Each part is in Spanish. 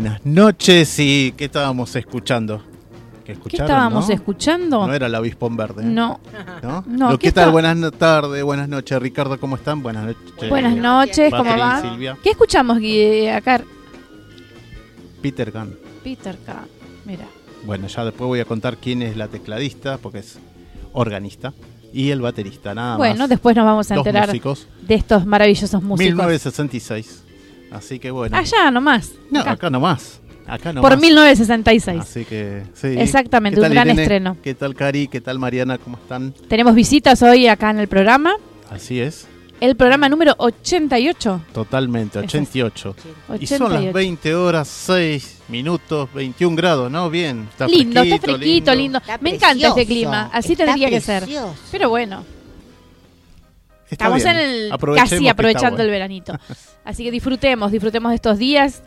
buenas noches y ¿qué estábamos escuchando? ¿Qué, estábamos escuchando? No era el avispón verde. No. ¿No? no ¿Qué, tal? Buenas tardes, buenas noches. Ricardo, ¿cómo están? Buenas noches. Buenas noches, ¿cómo va? ¿Qué escuchamos acá? Peter Kahn. Peter Kahn, mira. Bueno, ya después voy a contar quién es la tecladista, porque es organista. Y el baterista, nada más. Bueno, después nos vamos a enterar de estos maravillosos músicos. 1966. Así que bueno. Allá nomás. No, acá, nomás. Acá nomás. Por 1966. Así que sí. Exactamente, un gran estreno. ¿Qué tal Cari? ¿Qué tal Mariana? ¿Cómo están? Tenemos visitas hoy acá en el programa. Así es. El programa número 88. Totalmente, 88. Y son las 20 horas, 6 minutos, 21 grados, ¿no? Bien. Está lindo, está fresquito, lindo. Me encanta este clima, así tendría que ser. Pero bueno. Estamos en el casi aprovechando el veranito. Así que disfrutemos, disfrutemos de estos días.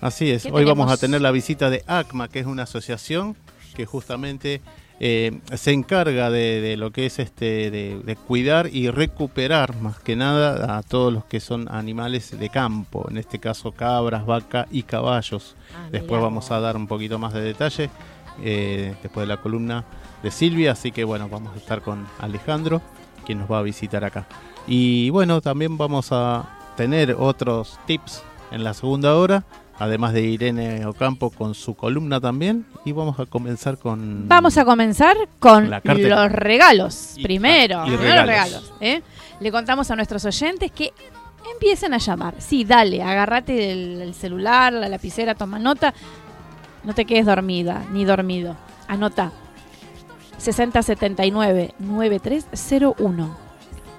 Así es. Hoy vamos a tener la visita de ACMA, que es una asociación que justamente eh, se encarga de, lo que es este de, cuidar y recuperar más que nada a todos los que son animales de campo, en este caso cabras, vaca y caballos. Ah, Después vamos a dar un poquito más de detalle eh, después de la columna de Silvia, así que bueno, vamos a estar con Alejandro quien nos va a visitar acá. Y bueno, también vamos a tener otros tips en la segunda hora, además de Irene Ocampo con su columna también. Y vamos a comenzar con... Vamos a comenzar con los regalos. primero, los regalos. ¿eh? Le contamos a nuestros oyentes que empiecen a llamar. Sí, dale, agárrate el, celular, la lapicera, toma nota. No te quedes dormida ni dormido. Anota 6079 9301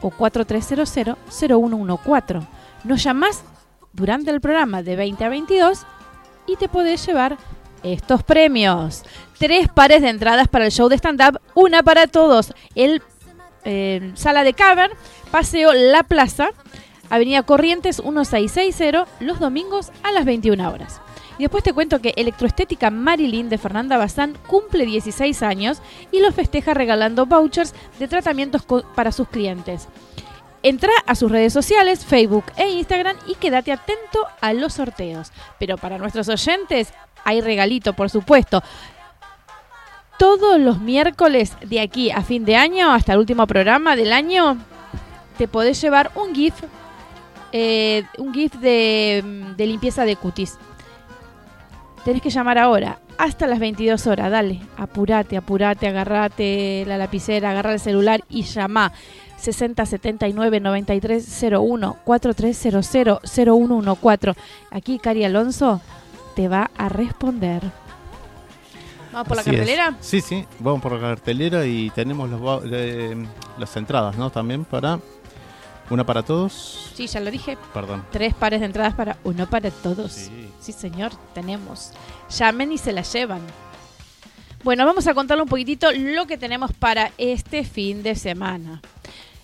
o 4300 0114. Nos llamás durante el programa de 20 a 22 y te podés llevar estos premios. Tres pares de entradas para el show de stand-up, una para todos. El eh, Sala de Cavern, Paseo La Plaza, Avenida Corrientes 1660, los domingos a las 21 horas. Y después te cuento que Electroestética Marilyn de Fernanda Bazán cumple 16 años y lo festeja regalando vouchers de tratamientos para sus clientes. Entra a sus redes sociales, Facebook e Instagram y quédate atento a los sorteos. Pero para nuestros oyentes hay regalito, por supuesto. Todos los miércoles de aquí a fin de año, hasta el último programa del año, te podés llevar un GIF, eh, un GIF de, de limpieza de cutis. Tenés que llamar ahora, hasta las 22 horas, dale, apurate, apurate, agarrate la lapicera, agarra el celular y llama. 60 79 93 01 4300 0114. Aquí Cari Alonso te va a responder. ¿Vamos por la cartelera? Sí, sí, vamos por la cartelera y tenemos los, las entradas, ¿no? También para una para todos. Sí, ya lo dije. Perdón. Tres pares de entradas para uno para todos. Sí, sí señor, tenemos. Llamen y se la llevan. Bueno, vamos a contarle un poquitito lo que tenemos para este fin de semana.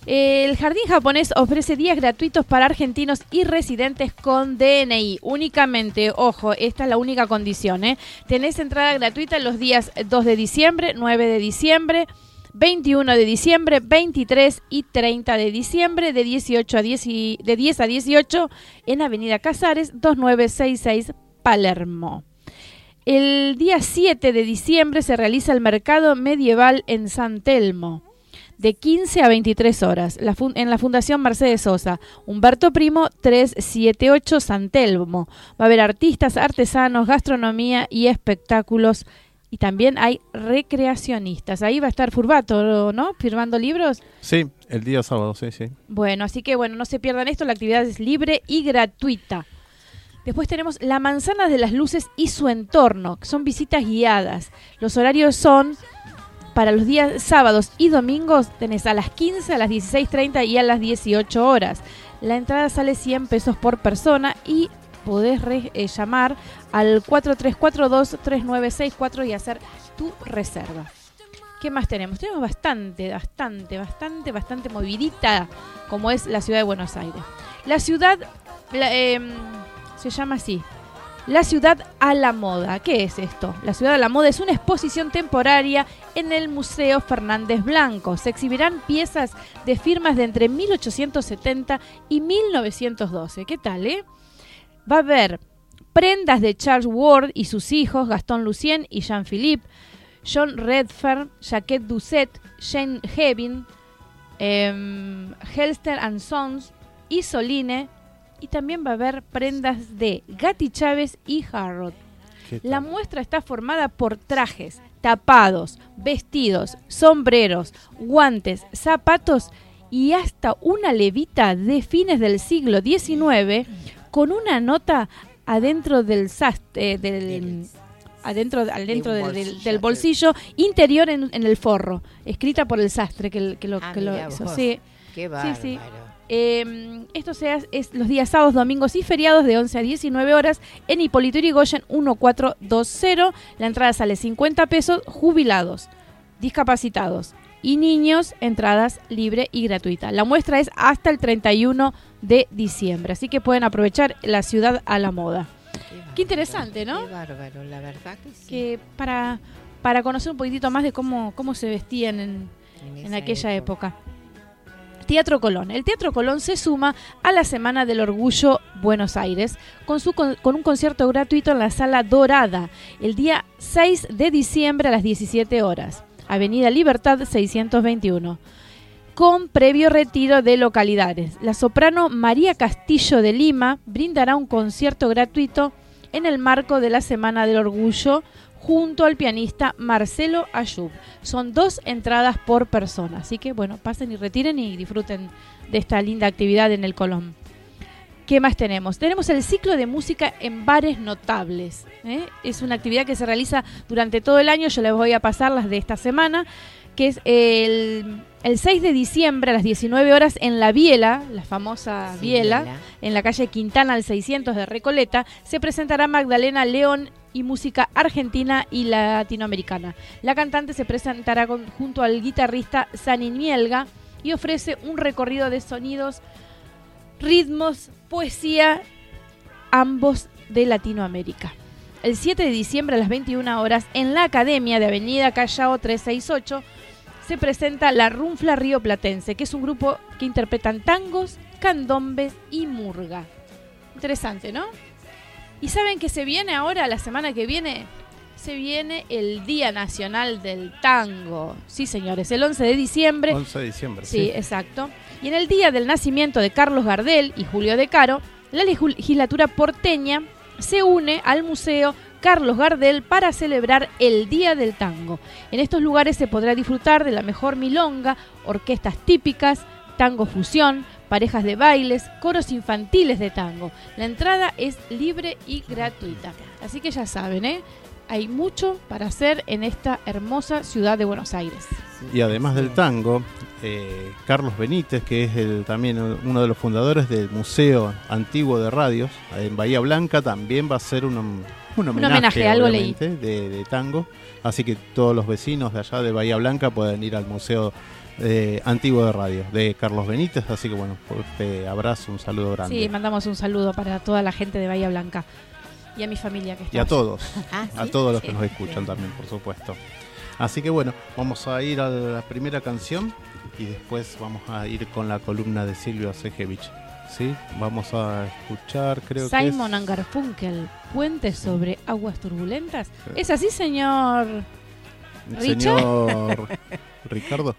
El jardín japonés ofrece días gratuitos para argentinos y residentes con DNI. Únicamente, ojo, esta es la única condición. ¿eh? Tenés entrada gratuita los días 2 de diciembre, 9 de diciembre, 21 de diciembre, 23 y 30 de diciembre, de, 18 a 10, de 10 a 18 en Avenida Casares, 2966 Palermo. El día 7 de diciembre se realiza el mercado medieval en San Telmo de 15 a 23 horas en la Fundación Mercedes Sosa, Humberto Primo 378 San Telmo. Va a haber artistas, artesanos, gastronomía y espectáculos. Y también hay recreacionistas. Ahí va a estar Furbato, ¿no? Firmando libros. Sí, el día sábado, sí, sí. Bueno, así que bueno, no se pierdan esto. La actividad es libre y gratuita. Después tenemos La Manzana de las Luces y su entorno, que son visitas guiadas. Los horarios son para los días sábados y domingos tenés a las 15, a las 16.30 y a las 18 horas. La entrada sale 100 pesos por persona y podés eh, llamar al 4342-3964 y hacer tu reserva. ¿Qué más tenemos? Tenemos bastante, bastante, bastante, bastante movidita como es la ciudad de Buenos Aires. La ciudad em, se llama así, la ciudad a la moda. ¿Qué es esto? La ciudad a la moda es una exposición temporaria en el Museo Fernández Blanco. Se exhibirán piezas de firmas de entre 1870 y 1912. ¿Qué tal, eh? Va a haber prendas de Charles Ward y sus hijos, Gastón Lucien y Jean-Philippe, John Redfern, Jacquette Doucet, Jane Hevin, em, Helster and Sons, Isoline, y también va a haber prendas de Gatti Chávez y Harrod. La muestra está formada por trajes, tapados, vestidos, sombreros, guantes, zapatos y hasta una levita de fines del siglo XIX con una nota adentro del sastre, del, adentro, adentro del, bolsillo interior en, el forro, escrita por el sastre que, lo, ah, que lo hizo. Sí. Qué sí, sí. Eh, esto sea es los días sábados, domingos y feriados de 11 a 19 horas en Hipólito Yrigoyen 1420. La entrada sale 50 pesos, jubilados, discapacitados y niños, entradas libre y gratuita. La muestra es hasta el 31 de diciembre, así que pueden aprovechar la ciudad a la moda. Qué, interesante, ¿no? Qué bárbaro, la verdad que sí. Que para, para conocer un poquitito más de cómo, cómo se vestían en, en, aquella época. Teatro Colón. El Teatro Colón se suma a la Semana del Orgullo Buenos Aires con, su, con, un concierto gratuito en la Sala Dorada el día 6 de diciembre a las 17 horas. Avenida Libertad 621 con previo retiro de localidades. La soprano María Castillo de Lima brindará un concierto gratuito en el marco de la Semana del Orgullo junto al pianista Marcelo Ayub. Son dos entradas por persona, así que bueno, pasen y retiren y disfruten de esta linda actividad en el Colón. ¿Qué más tenemos? Tenemos el ciclo de música en bares notables. ¿eh? Es una actividad que se realiza durante todo el año, yo les voy a pasar las de esta semana, que es el, 6 de diciembre a las 19 horas en La Biela, la famosa Biela, en la calle Quintana al 600 de Recoleta, se presentará Magdalena León y música argentina y latinoamericana. La cantante se presentará junto al guitarrista Sanin Mielga y ofrece un recorrido de sonidos, ritmos, poesía, ambos de Latinoamérica. el 7 de diciembre a las 21 horas en la Academia de Avenida Callao 368 se presenta la Runfla Río Platense, que es un grupo que interpretan tangos, candombes y murga. Interesante, ¿no? ¿Y saben que se viene ahora, la semana que viene? Se viene el Día Nacional del Tango. Sí, señores, el 11 de diciembre. 11 de diciembre, sí. Sí, exacto. Y en el día del nacimiento de Carlos Gardel y Julio De Caro, la legislatura porteña se une al Museo Carlos Gardel para celebrar el Día del Tango. En estos lugares se podrá disfrutar de la mejor milonga, orquestas típicas, tango fusión, parejas de bailes, coros infantiles de tango. La entrada es libre y gratuita. Así que ya saben, ¿eh? hay mucho para hacer en esta hermosa ciudad de Buenos Aires. Y además del tango, eh, Carlos Benítez, que es el, también uno de los fundadores del Museo Antiguo de Radios en Bahía Blanca, también va a ser un, un homenaje, algo leí. De, de, tango. Así que todos los vecinos de allá de Bahía Blanca pueden ir al Museo eh, antiguo de radio de Carlos Benítez. Así que bueno, te abrazo, un saludo grande. Sí, mandamos un saludo para toda la gente de Bahía Blanca y a mi familia que está. Y a todos, ah, a todos los que nos escuchan también, por supuesto. Así que bueno, vamos a ir a la primera canción y después vamos a ir con la columna de Silvio Sejevich. ¿Sí? Vamos a escuchar, creo que. Simon Angarfunkel, Puente sobre aguas turbulentas. ¿Es así, señor? Señor Ricardo.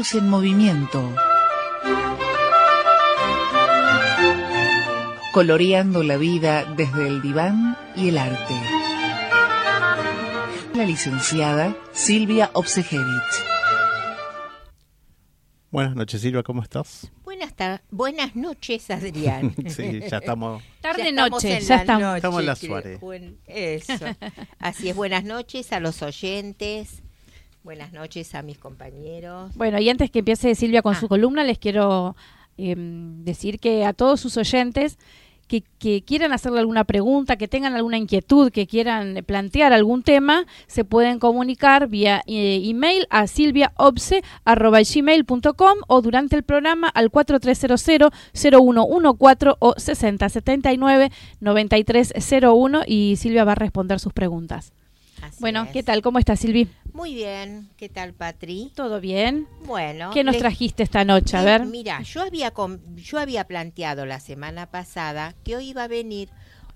En movimiento. Coloreando la vida desde el diván y el arte. La licenciada Silvia Obsejevich. Buenas noches, Silvia, ¿cómo estás? Buenas, buenas noches, Adrián. Sí, ya estamos. Tarde Ya estamos noche, en ya la estamos. noche, Estamos en la Suárez. Eso. Así es, buenas noches a los oyentes. Buenas noches a mis compañeros. Bueno, y antes que empiece Silvia con Ah. su columna, les quiero em, decir que a todos sus oyentes que, que quieran hacerle alguna pregunta, que tengan alguna inquietud, que quieran plantear algún tema, se pueden comunicar vía eh, email a silviaobse.gmail.com o durante el programa al 4300-0114 o 6079-9301 y Silvia va a responder sus preguntas. Así Bueno, es. ¿qué tal? ¿Cómo estás, Silvi? Muy bien. ¿Qué tal, Patri? ¿Todo bien? Bueno. ¿Qué nos les- trajiste esta noche? A Eh, ver. Mira, yo había, yo había planteado la semana pasada que hoy iba a venir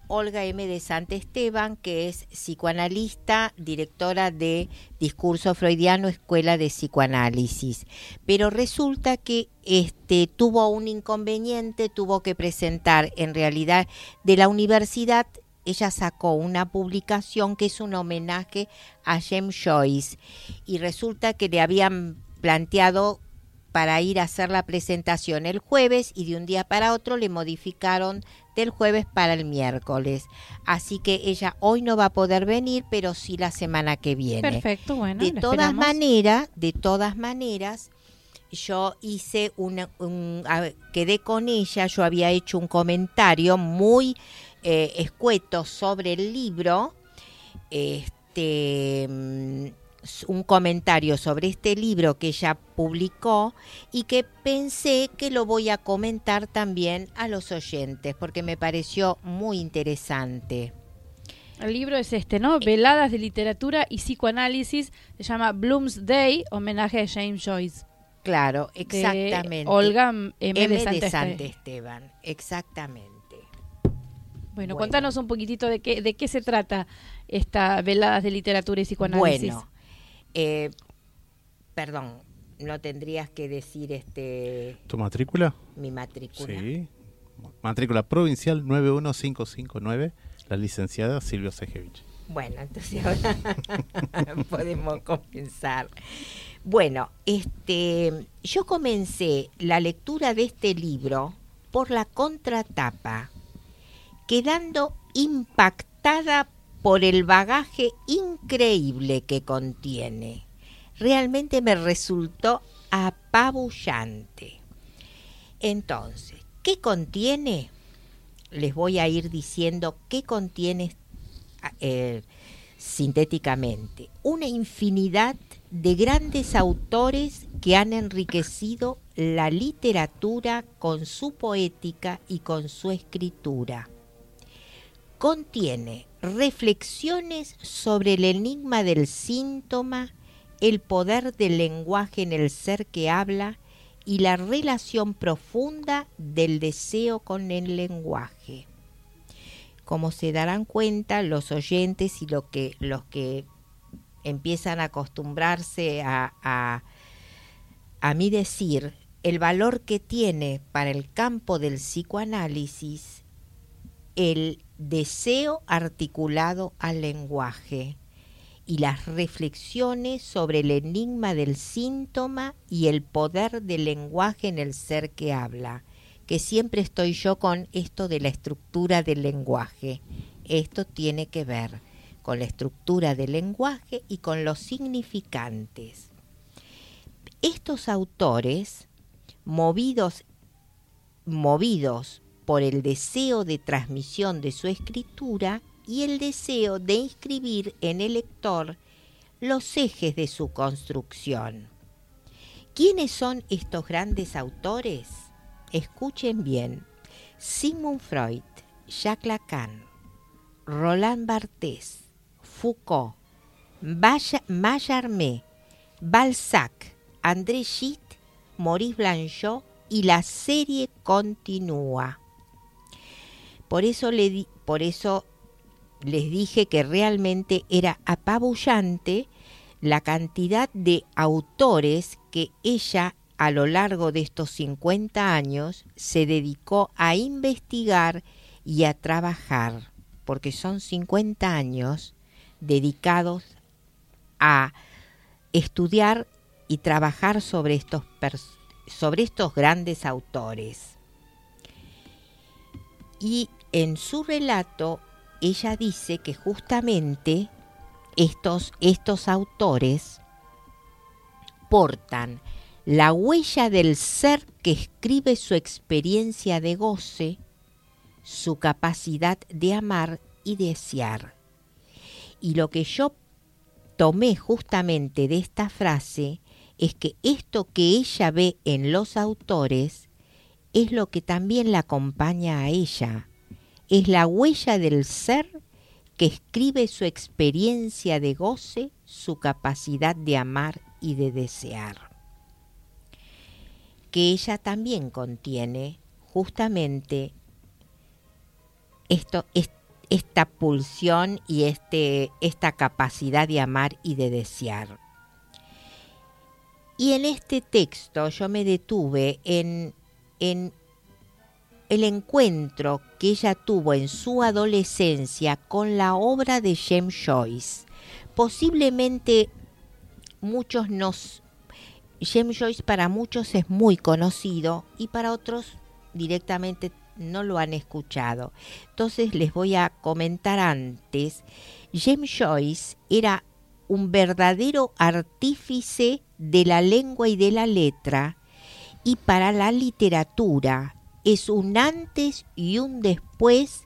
Olga M. de Esteban, que es psicoanalista, directora de Discurso Freudiano, Escuela de Psicoanálisis. Pero resulta que este, tuvo un inconveniente, tuvo que presentar en realidad de la universidad ella sacó una publicación que es un homenaje a James Joyce y resulta que le habían planteado para ir a hacer la presentación el jueves y de un día para otro le modificaron del jueves para el miércoles. Así que ella hoy no va a poder venir, pero sí la semana que viene. Perfecto, bueno. de todas maneras, de todas maneras, yo hice una, un, quedé con ella, yo había hecho un comentario muy eh, escueto sobre el libro, este, mm, un comentario sobre este libro que ella publicó y que pensé que lo voy a comentar también a los oyentes porque me pareció muy interesante. El libro es este, ¿no? Veladas de literatura y psicoanálisis. Se llama Bloomsday, homenaje a James Joyce. Claro, de exactamente. Olga M. M. de. Santesteban, exactamente. Bueno, Bueno. contanos un poquitito de qué, de qué se trata esta Veladas de literatura y psicoanálisis. Bueno, eh, perdón, no tendrías que decir este ¿Tu matrícula? mi matrícula. Sí. Matrícula provincial 91559, la licenciada Silvia Sejevich. Bueno, entonces ahora podemos comenzar. Bueno, este, yo comencé la lectura de este libro por la contratapa, quedando impactada por el bagaje increíble que contiene. Realmente me resultó apabullante. Entonces, ¿qué contiene? Les voy a ir diciendo qué contiene eh, sintéticamente. Una infinidad de grandes autores que han enriquecido la literatura con su poética y con su escritura. Contiene reflexiones sobre el enigma del síntoma el poder del lenguaje en el ser que habla y la relación profunda del deseo con el lenguaje. Como se darán cuenta los oyentes y que, los que empiezan a acostumbrarse a, a, a mi decir, el valor que tiene para el campo del psicoanálisis el deseo articulado al lenguaje y las reflexiones sobre el enigma del síntoma y el poder del lenguaje en el ser que habla, que siempre estoy yo con esto de la estructura del lenguaje. Esto tiene que ver con la estructura del lenguaje y con los significantes. Estos autores, movidos, movidos por el deseo de transmisión de su escritura, y el deseo de inscribir en el lector los ejes de su construcción. ¿Quiénes son estos grandes autores? Escuchen bien. Sigmund Freud, Jacques Lacan, Roland Barthes, Foucault, Mallarmé, Balzac, André Gide, Maurice Blanchot y la serie continúa. Por eso, le por eso les dije que realmente era apabullante la cantidad de autores que ella a lo largo de estos 50 años se dedicó a investigar y a trabajar, porque son 50 años dedicados a estudiar y trabajar sobre estos, sobre estos grandes autores. Y en su relato ella dice que justamente estos, estos autores portan la huella del ser que escribe su experiencia de goce, su capacidad de amar y desear. Y lo que yo tomé justamente de esta frase es que esto que ella ve en los autores es lo que también la acompaña a ella es la huella del ser que escribe su experiencia de goce, su capacidad de amar y de desear. Que ella también contiene justamente esto, esta pulsión y este, esta capacidad de amar y de desear. Y en este texto yo me detuve en, en el encuentro que ella tuvo en su adolescencia con la obra de James Joyce. Posiblemente muchos nos... James Joyce para muchos es muy conocido y para otros directamente no lo han escuchado. Entonces les voy a comentar antes. James Joyce era un verdadero artífice de la lengua y de la letra y para la literatura es un antes y un después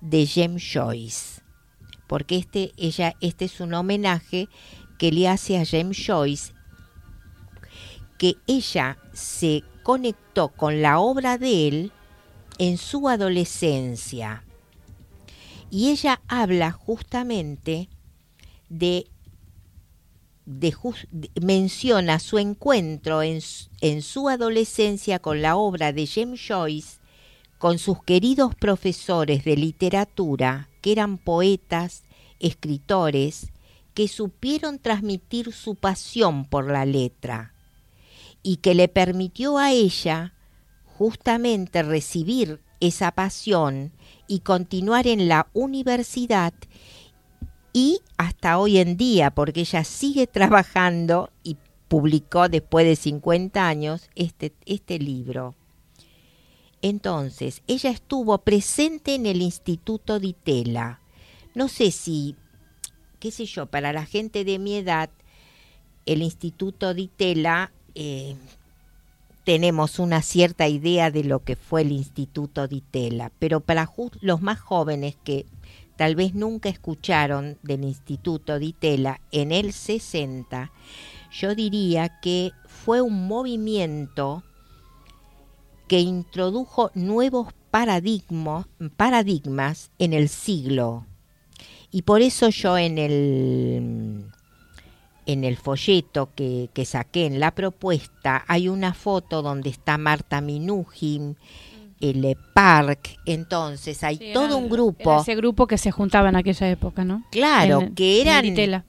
de James Joyce. Porque este, ella, este es un homenaje que le hace a James Joyce, que ella se conectó con la obra de él en su adolescencia. Y ella habla justamente de menciona su encuentro en, su adolescencia con la obra de James Joyce, con sus queridos profesores de literatura, que eran poetas, escritores, que supieron transmitir su pasión por la letra y que le permitió a ella justamente recibir esa pasión y continuar en la universidad y hasta hoy en día, porque ella sigue trabajando y publicó después de 50 años este, este libro. Entonces, ella estuvo presente en el Instituto de Itela. No sé si, qué sé yo, para la gente de mi edad, el Instituto de Itela, eh, tenemos una cierta idea de lo que fue el Instituto de Itela, pero para los más jóvenes que tal vez nunca escucharon del Instituto de Itela en el 60, yo diría que fue un movimiento que introdujo nuevos paradigmas, en el siglo. Y por eso yo en el, en el folleto que, que saqué en la propuesta, hay una foto donde está Marta Minujín, el Park, entonces hay Sí, todo era- un era grupo, ese grupo que se juntaba en aquella época, ¿no? claro, En- que en eran Ditela.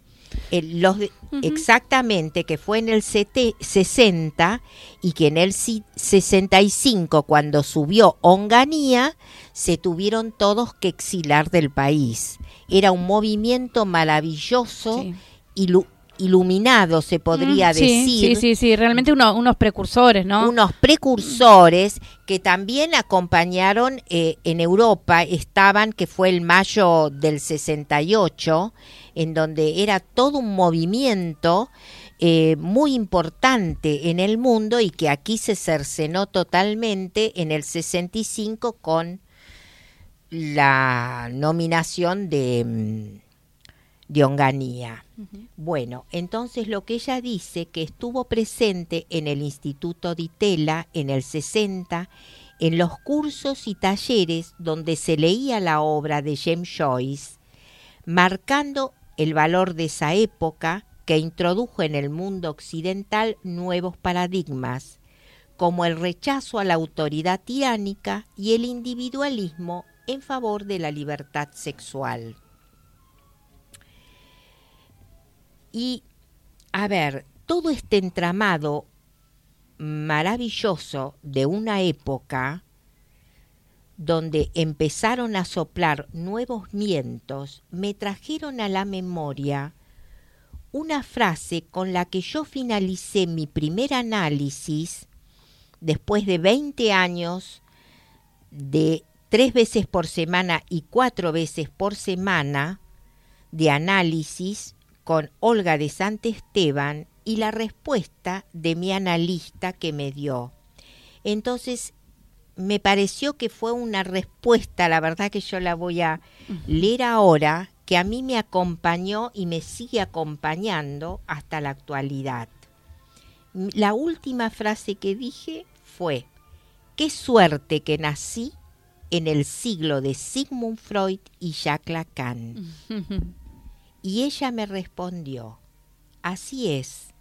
eh, los exactamente, que fue en el CT 60 y que en el ci- 65, cuando subió Onganía, se tuvieron todos que exilar del país. Era un movimiento maravilloso, Sí. ilu- iluminado, se podría Mm, sí, decir. Sí, sí, sí, realmente uno- unos precursores, ¿no? unos precursores que también acompañaron eh, en Europa, estaban, que fue el mayo del 68, en donde era todo un movimiento eh, muy importante en el mundo y que aquí se cercenó totalmente en el 65 con la nominación de, mm, de Onganía. Bueno, entonces lo que ella dice que estuvo presente en el Instituto Di Tella en el 60 en los cursos y talleres donde se leía la obra de James Joyce, marcando el valor de esa época que introdujo en el mundo occidental nuevos paradigmas, como el rechazo a la autoridad tiránica y el individualismo en favor de la libertad sexual. Y, a ver, todo este entramado maravilloso de una época donde empezaron a soplar nuevos vientos, me trajeron a la memoria una frase con la que yo finalicé mi primer análisis después de 20 años de tres veces por semana y cuatro veces por semana de análisis con Olga de Esteban y la respuesta de mi analista que me dio. Entonces, me pareció que fue una respuesta, la verdad que yo la voy a leer ahora, que a mí me acompañó y me sigue acompañando hasta la actualidad. La última frase que dije fue, qué suerte que nací en el siglo de Sigmund Freud y Jacques Lacan. Y ella me respondió, así es,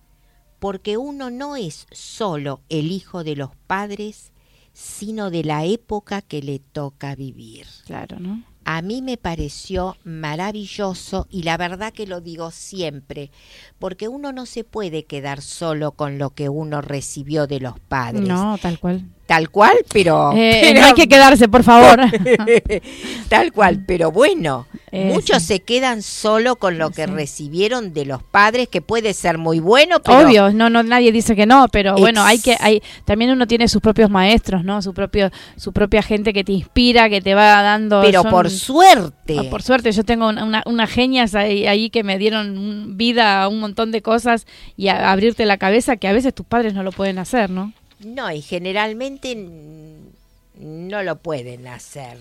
porque uno no es solo el hijo de los padres, sino de la época que le toca vivir. Claro, ¿no? A mí me pareció maravilloso y la verdad que lo digo siempre, porque uno no se puede quedar solo con lo que uno recibió de los padres. No, tal cual. Tal cual, pero... Eh, pero- no hay que quedarse, por favor. Tal cual, pero bueno, Eh, muchos sí. se quedan solo con lo que Sí. recibieron de los padres, que puede ser muy bueno, pero Obvio, no, no, nadie dice que no, pero bueno, hay que, hay, también uno tiene sus propios maestros, ¿no? Su propio, su propia gente que te inspira, que te va dando. pero son- por suerte. Ah, Por suerte, yo tengo una, una- unas genias ahí, ahí que me dieron vida a un montón de cosas y a, abrirte la cabeza que a veces tus padres no lo pueden hacer, ¿no? No, y generalmente no lo pueden hacer,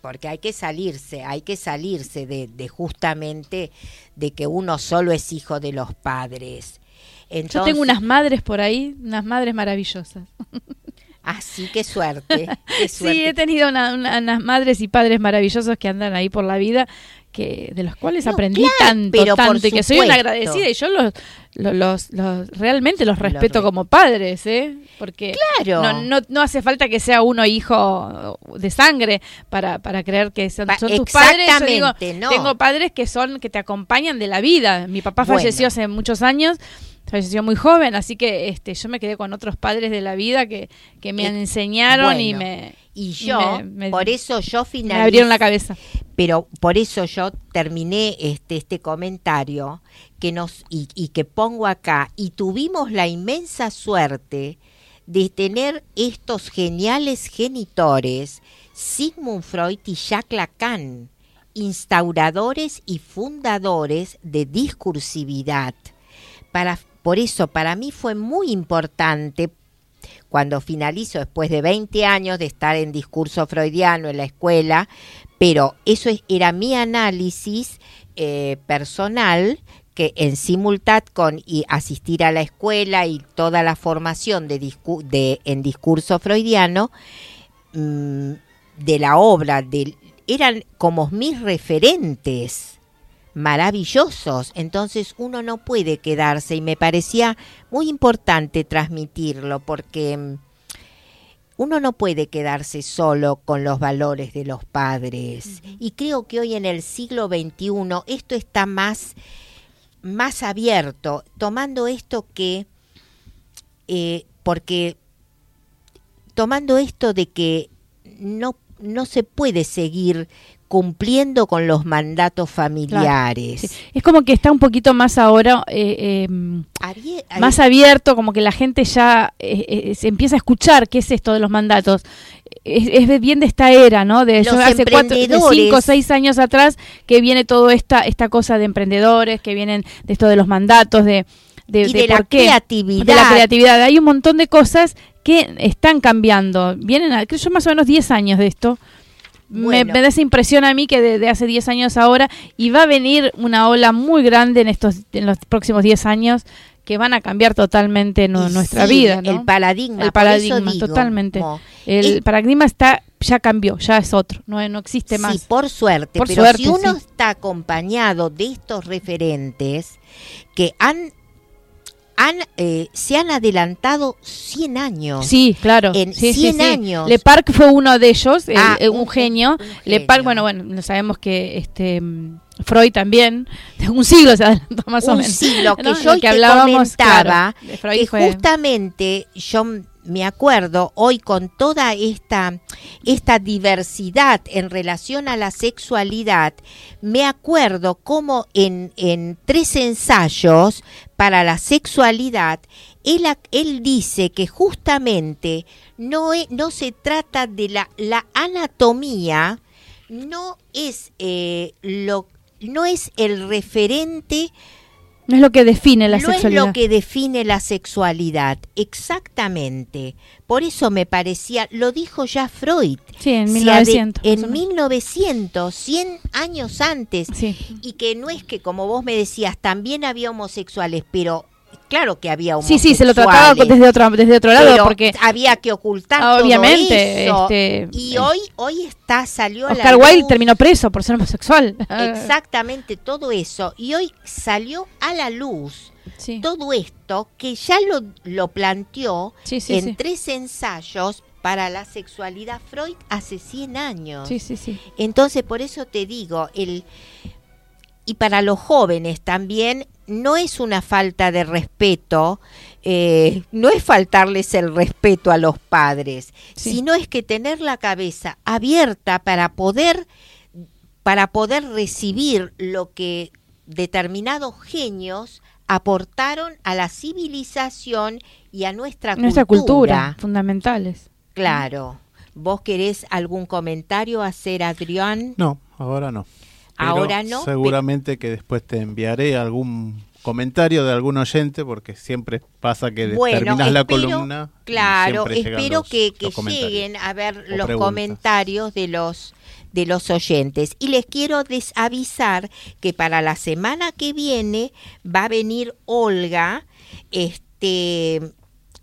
porque hay que salirse, hay que salirse de, de justamente de que uno solo es hijo de los padres. Yo Entonces, tengo unas madres por ahí, unas madres maravillosas. Así que suerte, qué suerte. Sí, he tenido una- una- unas madres y padres maravillosos que andan ahí por la vida, que de los cuales No, aprendí claro, tanto, pero tanto, y que soy una agradecida y yo los, los, los- los- realmente los respeto re- como padres, ¿eh? Porque Claro. no, no, no hace falta que sea uno hijo de sangre para, para creer que son, Pa- son tus padres. Yo digo, no. Tengo padres que son que te acompañan de la vida. Mi papá Bueno. falleció hace muchos años. Falleció muy joven, así que este, yo me quedé con otros padres de la vida que, que me Eh, enseñaron y me, Y y yo, me- me- por eso yo me finalicé, abrieron la cabeza. pero por eso yo terminé este, este comentario que nos y, y que pongo acá y tuvimos la inmensa suerte de tener estos geniales genitores Sigmund Freud y Jacques Lacan instauradores y fundadores de discursividad para por eso para mí fue muy importante cuando finalizo después de 20 años de estar en discurso freudiano en la escuela, pero eso es- era mi análisis eh, personal que en simultad con y asistir a la escuela y toda la formación de, en discurso freudiano mm, de la obra eran como mis referentes maravillosos. Entonces uno no puede quedarse y me parecía muy importante transmitirlo porque mm, uno no puede quedarse solo con los valores de los padres. Y creo que hoy en el siglo XXI esto está más, más abierto, tomando esto que, eh, porque tomando esto de que no, no se puede seguir cumpliendo con los mandatos familiares. Sí. Es como que está un poquito más ahora, eh, eh, Abie- más abierto, como que la gente ya eh, eh, se empieza a escuchar qué es esto de los mandatos. Es, es bien de esta era, ¿no? De Los hace cuatro, de cinco seis años atrás que viene todo esta esta cosa de emprendedores, que vienen de esto de los mandatos, de de, y de de, la qué, creatividad. de la creatividad. Hay un montón de cosas que están cambiando. Vienen, a- creo yo, más o menos 10 años de esto. Me, Bueno. me da esa impresión a mí que desde hace 10 años ahora y va a venir una ola muy grande en estos en los próximos 10 años que van a cambiar totalmente nuestra sí, vida, ¿no? El paradigma. El paradigma, digo, totalmente. mo, El el- paradigma está ya cambió, ya es otro, no, no existe más. Sí, por suerte. Por pero suerte, si uno sí. está acompañado de estos referentes que han, han eh, se han adelantado 100 años. Sí, claro. En sí, sí, 100 sí. años. Le Parc fue uno de ellos, el- Ah, eh, un, un- genio. un Le Parc, bueno, bueno, sabemos que este mm, Freud también, de un siglo se adelantó más o un menos. siglo que ¿no? yo que te hablábamos, comentaba claro, de Freud que fue- justamente yo me acuerdo hoy con toda esta esta diversidad en relación a la sexualidad me acuerdo como en, en tres ensayos para la sexualidad él, él dice que justamente no, e- no se trata de la, la anatomía no es eh, lo no es el referente no es lo que define la no sexualidad. es lo que define la sexualidad, exactamente. Por eso me parecía, lo dijo ya Freud. Sí, en Se 1900. ade- más o En menos. 1900, 100 años antes. Sí. Y que no es que, como vos me decías, también había homosexuales, pero claro que había sí, homosexuales. sí, se lo trataba desde otro, desde otro lado, pero porque había que ocultar Ah, todo obviamente, eso. este, y eh, hoy, hoy está, salió a la Oscar Wilde luz. terminó preso por ser homosexual. Exactamente todo eso. Y hoy salió a la luz Sí. todo esto que ya lo, lo planteó Sí, sí, en sí. tres ensayos para la sexualidad Freud hace 100 años. Sí, sí, sí. Entonces, por eso te digo, el y para los jóvenes también no es una falta de respeto, eh, no es faltarles el respeto a los padres, Sí. sino es que tener la cabeza abierta para poder para poder recibir lo que determinados genios aportaron a la civilización y a nuestra, Nuestra cultura, fundamentales. Claro. ¿Vos querés algún comentario hacer, Adrián? No, ahora no. Ahora no, Seguramente que después te enviaré algún comentario de algún oyente, porque siempre pasa que Bueno, terminas la columna. Claro, espero los- que, que los lleguen a ver los preguntas. comentarios de los de los oyentes y les quiero avisar que para la semana que viene va a venir Olga este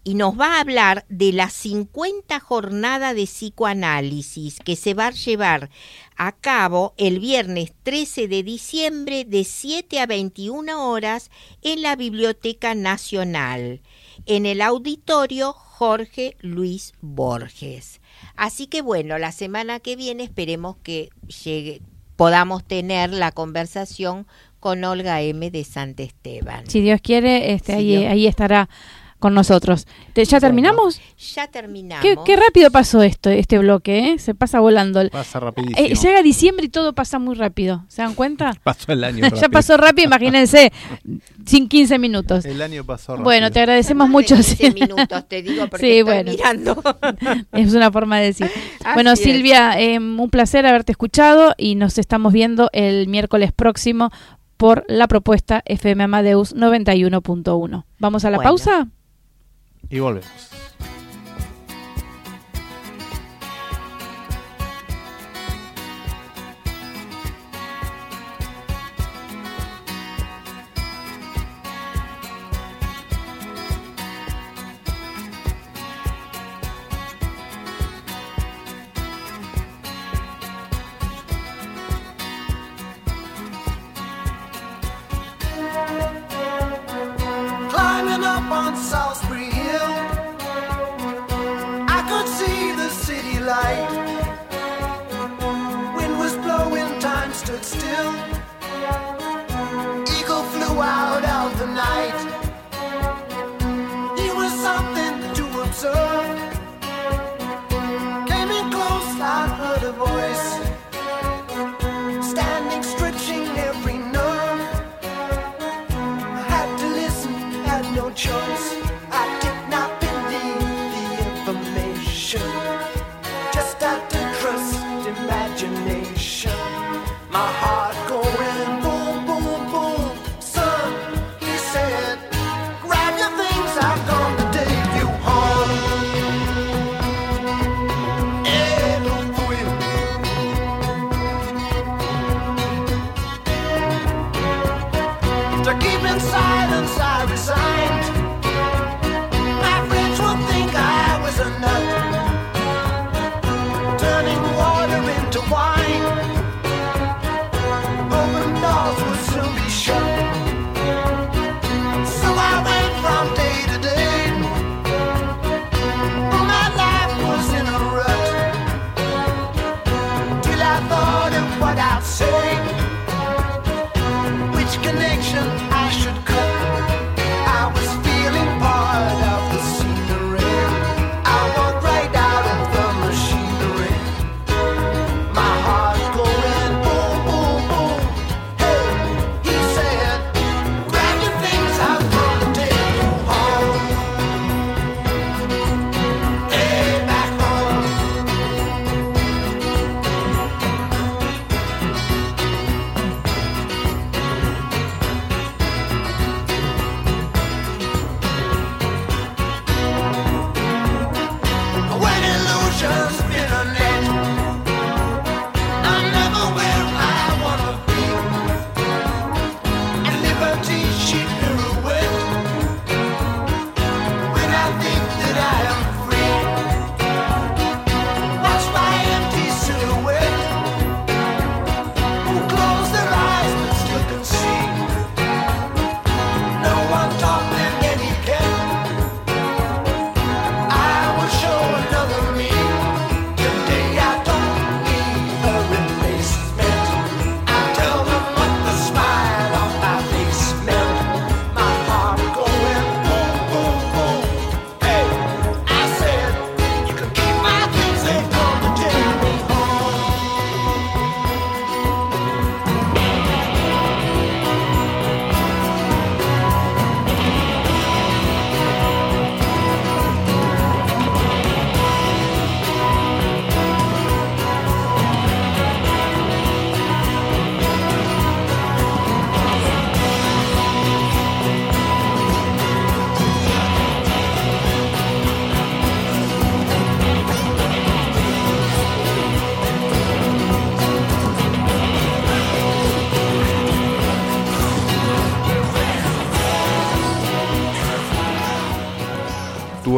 y nos va a hablar de la 50 jornada de psicoanálisis que se va a llevar a cabo el viernes 13 de diciembre de 7 a 21 horas en la Biblioteca Nacional, en el auditorio Jorge Luis Borges. Así que bueno, la semana que viene esperemos que llegue, podamos tener la conversación con Olga M. de Sant Esteban. Si Dios quiere, este, Sí, ahí, Dios. ahí estará con nosotros. Te- ¿Ya terminamos? Ya terminamos. ¿Qué, qué rápido pasó esto, este bloque, ¿eh? Se pasa volando. Pasa rapidísimo. Eh, llega diciembre y todo pasa muy rápido. ¿Se dan cuenta? Pasó el año ya rápido. pasó rápido, imagínense, sin 15 minutos. El año pasó rápido. Bueno, te agradecemos Más de mucho. 15 minutos, te digo, porque Sí, estoy bueno. mirando. Es una forma de decir. bueno, es. Silvia, eh, un placer haberte escuchado y nos estamos viendo el miércoles próximo por la propuesta FM Amadeus 91.1. ¿Vamos a la Bueno. pausa? y volvemos. Climbing up on Salisbury light. Wind was blowing, time stood still. Eagle flew out of the night.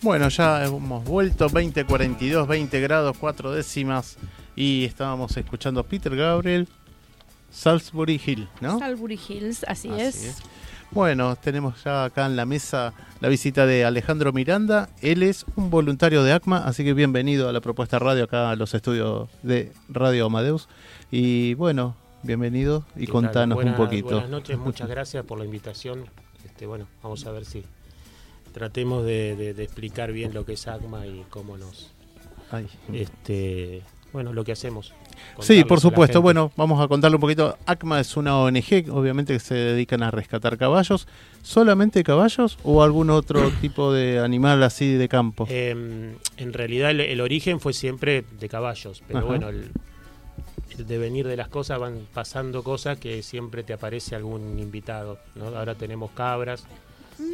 Bueno, ya hemos vuelto 2042, 20 grados, 4 décimas. Y estábamos escuchando a Peter Gabriel, Salisbury Hill, ¿no? Salisbury Hills, así, Así es. es. Bueno, tenemos ya acá en la mesa la visita de Alejandro Miranda. Él es un voluntario de ACMA, así que bienvenido a la propuesta radio acá a los estudios de Radio Amadeus. Y bueno, bienvenido y contanos Buenas- un poquito. Buenas noches, muchas gracias por la invitación. Este, bueno, vamos a ver si tratemos de, de- de explicar bien lo que es ACMA y cómo nos, Ay. este, bueno, lo que hacemos. Sí, por supuesto. Bueno, vamos a contarle un poquito. ACMA es una ONG, obviamente, que se dedican a rescatar caballos. ¿Solamente caballos o algún otro tipo de animal así de campo? Eh, en realidad el, el origen fue siempre de caballos, pero Ajá. bueno, el, el devenir de las cosas van pasando cosas que siempre te aparece algún invitado. ¿no? Ahora tenemos cabras,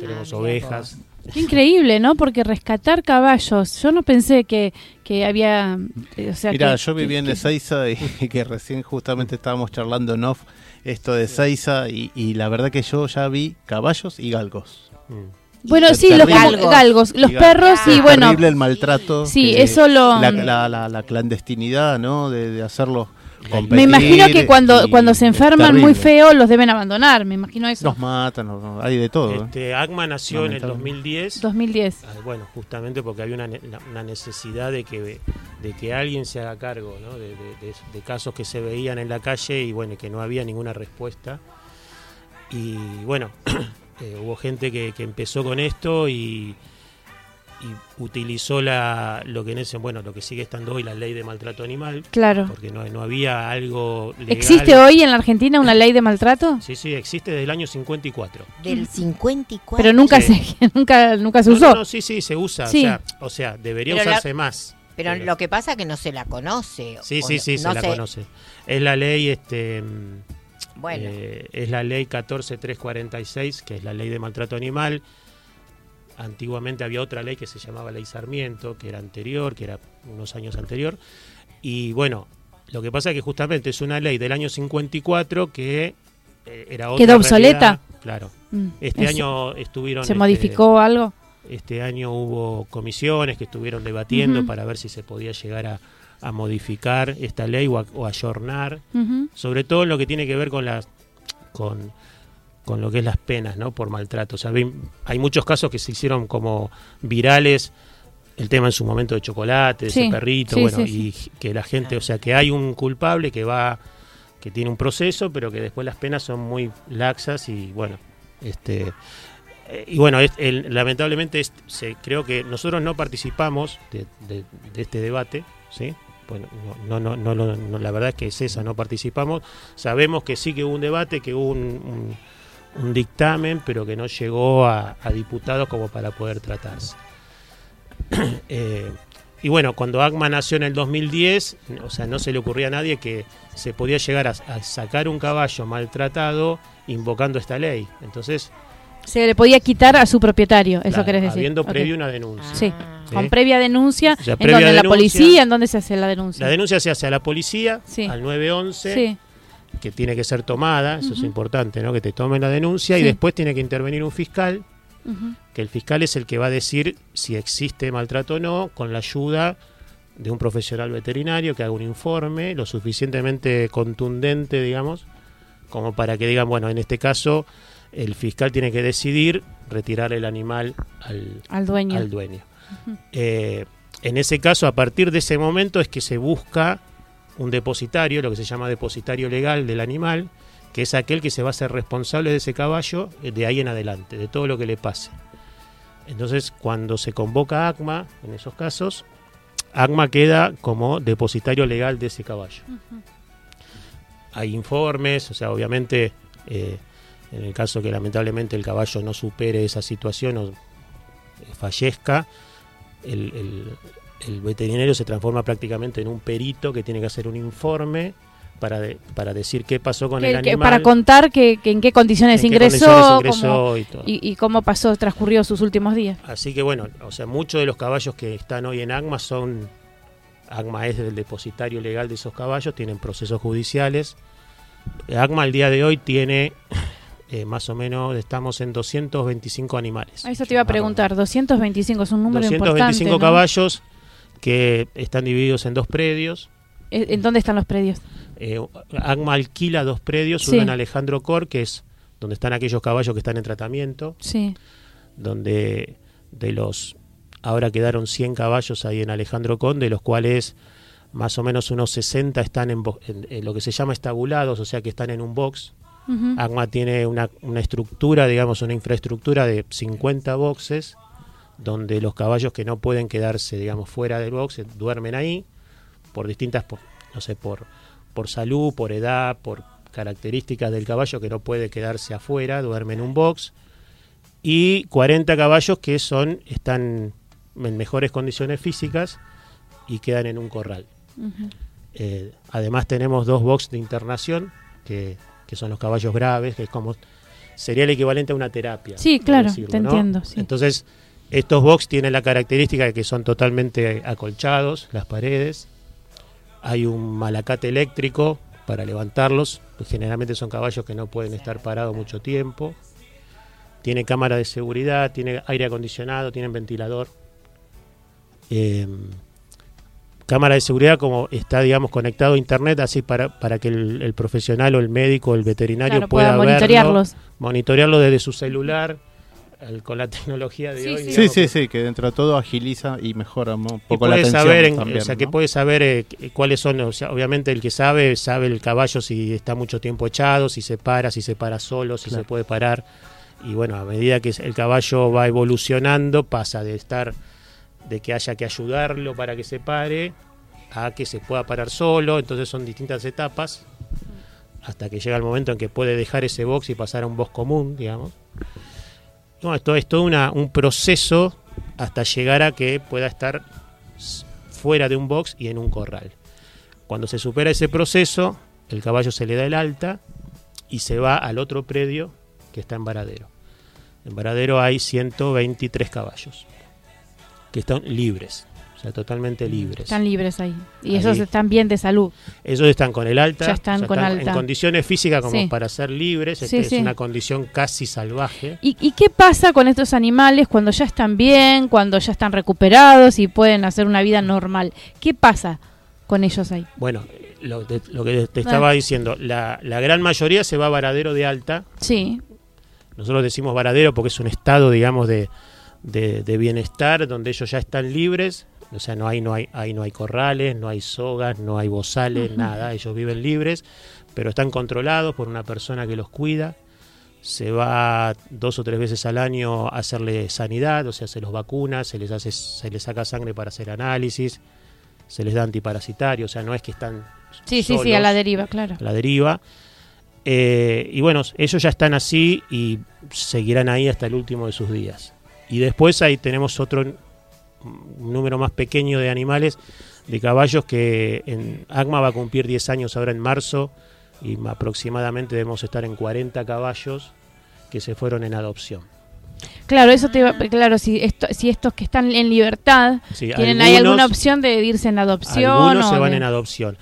tenemos Ah, ovejas. Qué increíble, ¿no? Porque rescatar caballos, yo no pensé que, que había... eh, O sea, Mira, yo viví en Ezeiza y, y que recién justamente estábamos charlando en off esto de Ezeiza y, y la verdad que yo ya vi caballos y galgos. Mm. Bueno, sí, los galgos, galgos, los Y perros y bueno, Terrible el maltrato. sí, eso lo... La, la, la, la clandestinidad, ¿no? De, de hacerlos competir. Me imagino que cuando, cuando se enferman muy feo los deben abandonar, me imagino eso. Los matan, los- hay de todo. ¿eh? Este, ACMA nació en el Lamentablemente. 2010. 2010. Ah, Bueno, justamente porque había una, necesidad de que, de que alguien se haga cargo ¿no? de, de- de- de casos que se veían en la calle y bueno, que no había ninguna respuesta. Y bueno, eh, hubo gente que, que empezó con esto y, y utilizó la, lo que en ese, bueno, lo que sigue estando hoy la ley de maltrato animal, Claro. porque no, no había algo legal. ¿Existe hoy en la Argentina una ley de maltrato? Sí, sí, existe desde el año 54. Del 54. Pero nunca Sí. se nunca nunca se No, usó. no, no, sí, sí, se usa. Sí. O, sea, o sea, debería Pero la- usarse más. Pero Pero- lo que pasa es que no se la conoce. Sí, o sí, no- sí, se la se- conoce. Es la ley, este, Bueno, eh, es la ley 14346, que es la ley de maltrato animal. Antiguamente había otra ley que se llamaba ley Sarmiento, que era anterior, que era unos años anterior. Y bueno, lo que pasa es que justamente es una ley del año 54 que eh, era otra ¿Quedó obsoleta? realidad. Claro. Mm, Este año estuvieron... ¿Se este, modificó algo? este año hubo comisiones que estuvieron debatiendo para ver si se podía llegar a, a modificar esta ley o a, o ayornar, sobre todo en lo que tiene que ver con las con, con lo que es las penas, ¿no? Por maltrato. O sea, hay muchos casos que se hicieron como virales, el tema en su momento de chocolate, de Sí, ese perrito, sí, bueno, sí, y que la gente, o sea, que hay un culpable que va que tiene un proceso, pero que después las penas son muy laxas y bueno, este eh, y bueno, es- el- lamentablemente es- se, creo que nosotros no participamos de, de- de este debate, ¿sí? Bueno, no, no, no, no, no, la verdad es que es esa, no participamos. Sabemos que sí que hubo un debate, que hubo un, un- dictamen, pero que no llegó a, a diputados como para poder tratarse. Eh, y bueno, cuando ACMA nació en el 2010, o sea, no se le ocurría a nadie que se podía llegar a, a sacar un caballo maltratado invocando esta ley. Entonces, Se le podía quitar a su propietario, eso claro, querés decir. habiendo previo una denuncia. Sí. ¿sí? Con previa denuncia, O sea, en donde la policía, en dónde se hace la denuncia. La denuncia se hace a la policía, Sí. al 911, Sí, que tiene que ser tomada, eso es importante, ¿no? Que te tomen la denuncia y después tiene que intervenir un fiscal, que el fiscal es el que va a decir si existe maltrato o no, con la ayuda de un profesional veterinario que haga un informe lo suficientemente contundente, digamos, como para que digan, bueno, en este caso el fiscal tiene que decidir retirar el animal al, al dueño. al dueño. Eh, en ese caso, a partir de ese momento es que se busca un depositario, lo que se llama depositario legal del animal, que es aquel que se va a ser responsable de ese caballo eh, de ahí en adelante, de todo lo que le pase. Entonces, cuando se convoca a ACMA, en esos casos, ACMA queda como depositario legal de ese caballo. Hay informes, o sea, obviamente, eh, en el caso que lamentablemente el caballo no supere esa situación o eh, fallezca, el, el- el veterinario se transforma prácticamente en un perito que tiene que hacer un informe para, de- para decir qué pasó con Que- el que animal. para contar que, que en qué condiciones en qué ingresó, condiciones ingresó cómo- y todo. y, y cómo pasó, transcurrió sus últimos días. Así que bueno, o sea, muchos de los caballos que están hoy en ACMA son, ACMA es el depositario legal de esos caballos, tienen procesos judiciales. ACMA al día de hoy tiene eh, más o menos, estamos en 225 animales. A Eso te iba a preguntar, 225 es un número 225 importante. ¿no? caballos que están divididos en dos predios. ¿En dónde están los predios? Eh, ACMA alquila dos predios, Sí. uno en Alejandro Cor, que es donde están aquellos caballos que están en tratamiento, Sí. donde de los ahora quedaron 100 caballos ahí en Alejandro Con, de los cuales más o menos unos 60 están en, en- en lo que se llama estabulados, o sea que están en un box. Ujú. ACMA tiene una, una estructura, digamos, una infraestructura de 50 boxes, donde los caballos que no pueden quedarse, digamos, fuera del box duermen ahí, por distintas, por, no sé, por, por salud, por edad, por características del caballo que no puede quedarse afuera, duermen en un box, y 40 caballos que son, están en mejores condiciones físicas y quedan en un corral. Eh, además tenemos dos box de internación, que, que son los caballos graves, que es como sería el equivalente a una terapia. Sí, claro, decirlo, te ¿no? entiendo, sí. Entonces, estos box tienen la característica de que son totalmente acolchados, las paredes. Hay un malacate eléctrico para levantarlos, pues generalmente son caballos que no pueden estar parados mucho tiempo. Tiene cámara de seguridad, tiene aire acondicionado, tienen ventilador. Eh, cámara de seguridad como está, digamos, conectado a internet, así para, para que el, el profesional o el médico o el veterinario Claro, pueda pueda verlo, monitorearlos. monitorearlo desde su celular, con la tecnología de Sí, hoy. sí. Sí, digamos, sí, sí, que dentro de todo agiliza y mejora un poco la atención saber, en- también, o sea, que puede saber eh, cuáles son, o sea, obviamente el que sabe, sabe el caballo si está mucho tiempo echado, si se para, si se para solo, si Claro. se puede parar. Y bueno, a medida que el caballo va evolucionando, pasa de estar, de que haya que ayudarlo para que se pare, a que se pueda parar solo, entonces son distintas etapas, hasta que llega el momento en que puede dejar ese box y pasar a un box común, digamos. No, esto es todo una- un proceso hasta llegar a que pueda estar fuera de un box y en un corral. Cuando se supera ese proceso, el caballo se le da el alta y se va al otro predio que está en Varadero. En Varadero hay 123 caballos que están libres, sea, totalmente libres. Están libres ahí. Y Ahí. esos están bien de salud. Ellos están con el alta, Ya están con alta. en condiciones físicas como Sí. para ser libres, Sí, este, es sí. una condición casi salvaje. ¿Y, y qué pasa con estos animales cuando ya están bien, cuando ya están recuperados y pueden hacer una vida normal? ¿Qué pasa con ellos ahí? Bueno, lo, de- lo que te estaba diciendo, la, la gran mayoría se va a Varadero de alta. Sí, Nosotros decimos Varadero porque es un estado, digamos, de, de- de bienestar donde ellos ya están libres. O sea, no hay, no hay, ahí no hay corrales, no hay sogas, no hay bozales, nada. Ellos viven libres, pero están controlados por una persona que los cuida. Se va dos o tres veces al año a hacerle sanidad, o sea, se los vacuna, se les hace, se les saca sangre para hacer análisis, se les da antiparasitario, o sea, no es que están sí, sí, sí, a la deriva, claro. a la deriva. Eh, y bueno, ellos ya están así y seguirán ahí hasta el último de sus días. Y después ahí tenemos otro un número más pequeño de animales, de caballos que en ACMA va a cumplir 10 años ahora en marzo y aproximadamente debemos estar en 40 caballos que se fueron en adopción. Claro, eso te iba- claro, si esto, si estos que están en libertad Sí, tienen algunos- alguna opción de irse en adopción Algunos o se van de- en adopción.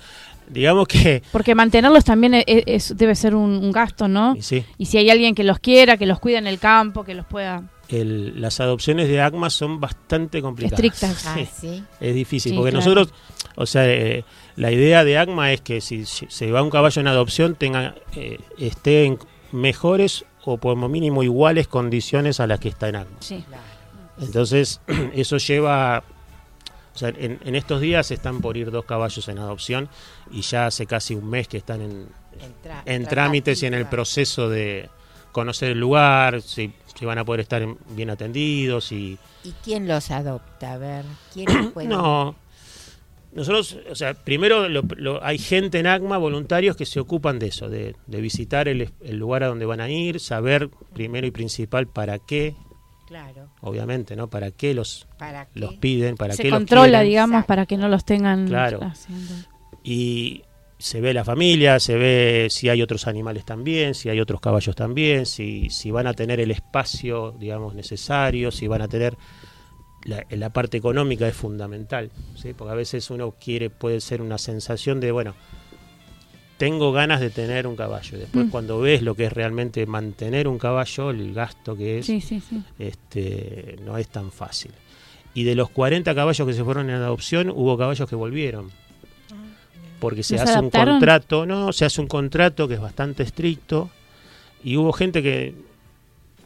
Digamos que... porque mantenerlos también es- es- debe ser un, un gasto, ¿no? y sí, Y si hay alguien que los quiera, que los cuide en el campo, que los pueda el- las adopciones de ACMA son bastante complicadas. estrictas. Ah, Sí. sí. Es difícil, Sí, porque claro. nosotros, o sea, eh, la idea de ACMA es que si, si se va un caballo en adopción, tenga, eh, esté en mejores o por lo mínimo iguales condiciones a las que está en ACMA. Sí. Entonces, eso lleva, o sea, en, en estos días están por ir dos caballos en adopción y ya hace casi un mes que están en, En, trámites y en el proceso de conocer el lugar, si, si van a poder estar en- bien atendidos y ¿Y quién los adopta? A ver, ¿quién los puede No. Nosotros, o sea, primero lo- lo- hay gente en ACMA, voluntarios que se ocupan de eso, de, de visitar el, el lugar a donde van a ir, saber primero y principal para qué, Claro, obviamente, ¿no? Para qué los, ¿para qué? los piden, para Se qué los controla, quieren. digamos, Exacto. para que no los tengan Claro. haciendo. Y se ve la familia, se ve si hay otros animales también, si hay otros caballos también, si, si van a tener el espacio, digamos, necesario, si van a tener... La, la parte económica es fundamental, ¿sí? porque a veces uno quiere, puede ser una sensación de, bueno, tengo ganas de tener un caballo. Después Mm. cuando ves lo que es realmente mantener un caballo, el gasto que es, Sí, sí, sí. este, no es tan fácil. Y de los 40 caballos que se fueron en adopción, hubo caballos que volvieron. Porque se ¿Los hace adaptaron? un contrato, no, se hace un contrato que es bastante estricto. Y hubo gente que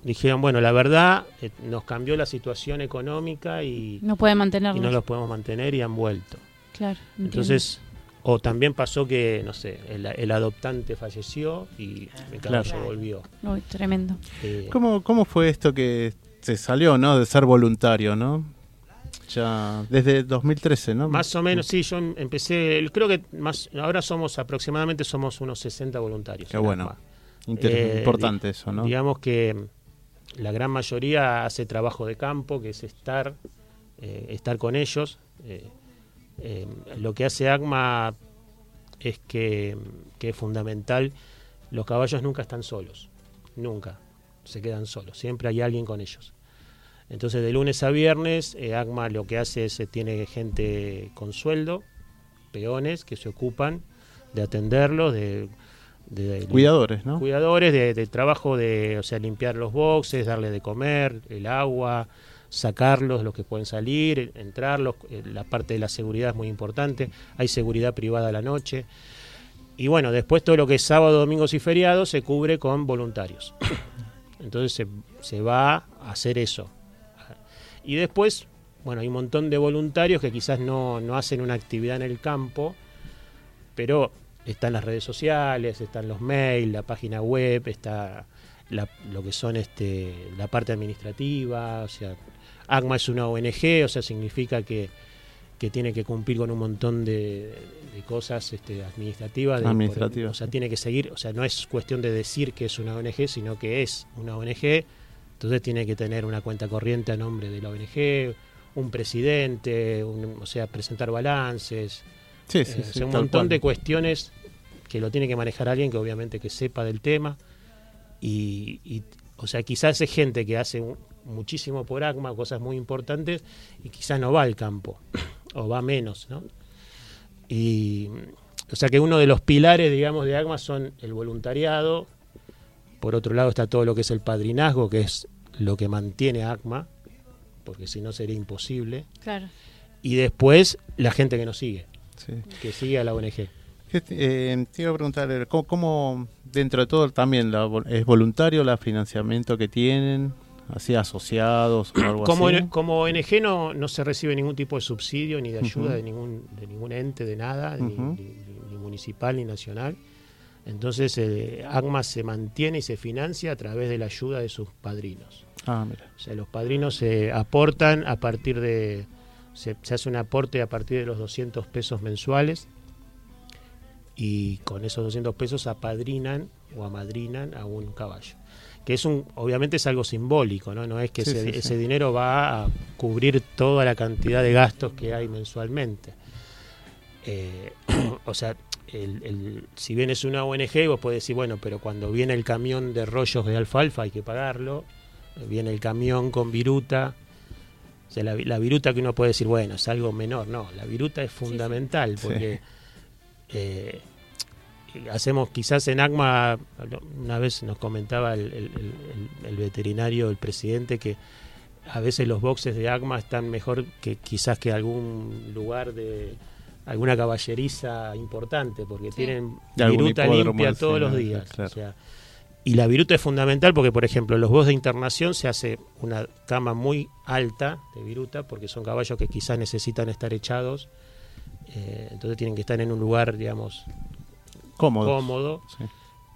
dijeron, bueno, la verdad, eh, nos cambió la situación económica y, No puede y no los podemos mantener y han vuelto. Claro. Entonces, o también pasó que, no sé, el, el adoptante falleció y el caballo Claro. volvió. Uy, tremendo. Eh, ¿Cómo, ¿Cómo fue esto que se salió, no? De ser voluntario, ¿no? Ya desde 2013, ¿no? Más o menos, sí, yo em- empecé, creo que más, ahora somos aproximadamente somos unos 60 voluntarios. Qué en bueno. Eh, importante eso, ¿no? Digamos que mm, la gran mayoría hace trabajo de campo, que es estar, eh, estar con ellos. Eh, eh, lo que hace ACMA es que, que es fundamental, los caballos nunca están solos, nunca. se quedan solos, siempre hay alguien con ellos. Entonces de lunes a viernes, eh, ACMA lo que hace es, eh, tiene gente con sueldo, peones que se ocupan de atenderlos, de, de- de- Cuidadores, ¿no? cuidadores de, de trabajo de, o sea, limpiar los boxes, darle de comer, el agua, sacarlos, los que pueden salir, entrarlos, eh, la parte de la seguridad es muy importante, hay seguridad privada a la noche. Y bueno, después todo lo que es sábado, domingos y feriados se cubre con voluntarios. Entonces se, se va a hacer eso. Y después, bueno, hay un montón de voluntarios que quizás no, no hacen una actividad en el campo, pero están las redes sociales, están los mails, la página web, está la- lo que son este, la parte administrativa, o sea, ACMA es una ONG, o sea, significa que, que tiene que cumplir con un montón de, de cosas este, administrativas. de- Administrativas. o sea, tiene que seguir, o sea, no es cuestión de decir que es una ONG, sino que es una ONG, entonces tiene que tener una cuenta corriente a nombre de la ONG, un presidente, un- o sea, presentar balances, Sí, eh, sí, o sí, sea, un montón cual. de cuestiones que lo tiene que manejar alguien que obviamente que sepa del tema y, y, o sea quizás es gente que hace muchísimo por ACMA cosas muy importantes y quizás no va al campo o va menos ¿no? y o sea que uno de los pilares digamos de ACMA son el voluntariado por otro lado está todo lo que es el padrinazgo que es lo que mantiene a ACMA porque si no sería imposible Claro. y después la gente que nos sigue Sí. que sigue a la ONG ¿Qué te- eh, te iba a preguntar, eh, ¿cómo, cómo dentro de todo también la es voluntario el financiamiento que tienen? ¿Así asociados o algo Como, así? como ONG no, no se recibe ningún tipo de subsidio ni de ayuda de ningún de ningún ente, de nada, ni- Ujú. ni, ni- ni municipal ni nacional. Entonces eh, ACMA se mantiene y se financia a través de la ayuda de sus padrinos. Ah, mira. O sea, los padrinos se aportan a partir de... Se, se hace un aporte a partir de los 200 pesos mensuales y con esos 200 pesos apadrinan o amadrinan a un caballo. Que es un, obviamente es algo simbólico, ¿no? No es que Sí, ese, sí, sí. ese dinero va a cubrir toda la cantidad de gastos que hay mensualmente. Eh, o sea, el- el- si bien es una ONG, vos podés decir, bueno, pero cuando viene el camión de rollos de alfalfa hay que pagarlo, viene el camión con viruta. O sea, la, vi- la viruta que uno puede decir, bueno, es algo menor. No, la viruta es fundamental Sí. porque eh, hacemos quizás en ACMA, una vez nos comentaba el, el- el- el veterinario, el presidente, que a veces los boxes de ACMA están mejor que quizás que algún lugar de alguna caballeriza importante, porque tienen viruta limpia todos los días. Claro. O sea, y la viruta es fundamental porque, por ejemplo, los box de internación se hace una cama muy alta de viruta porque son caballos que quizás necesitan estar echados, eh, entonces tienen que estar en un lugar, digamos, Cómodo. cómodo Sí.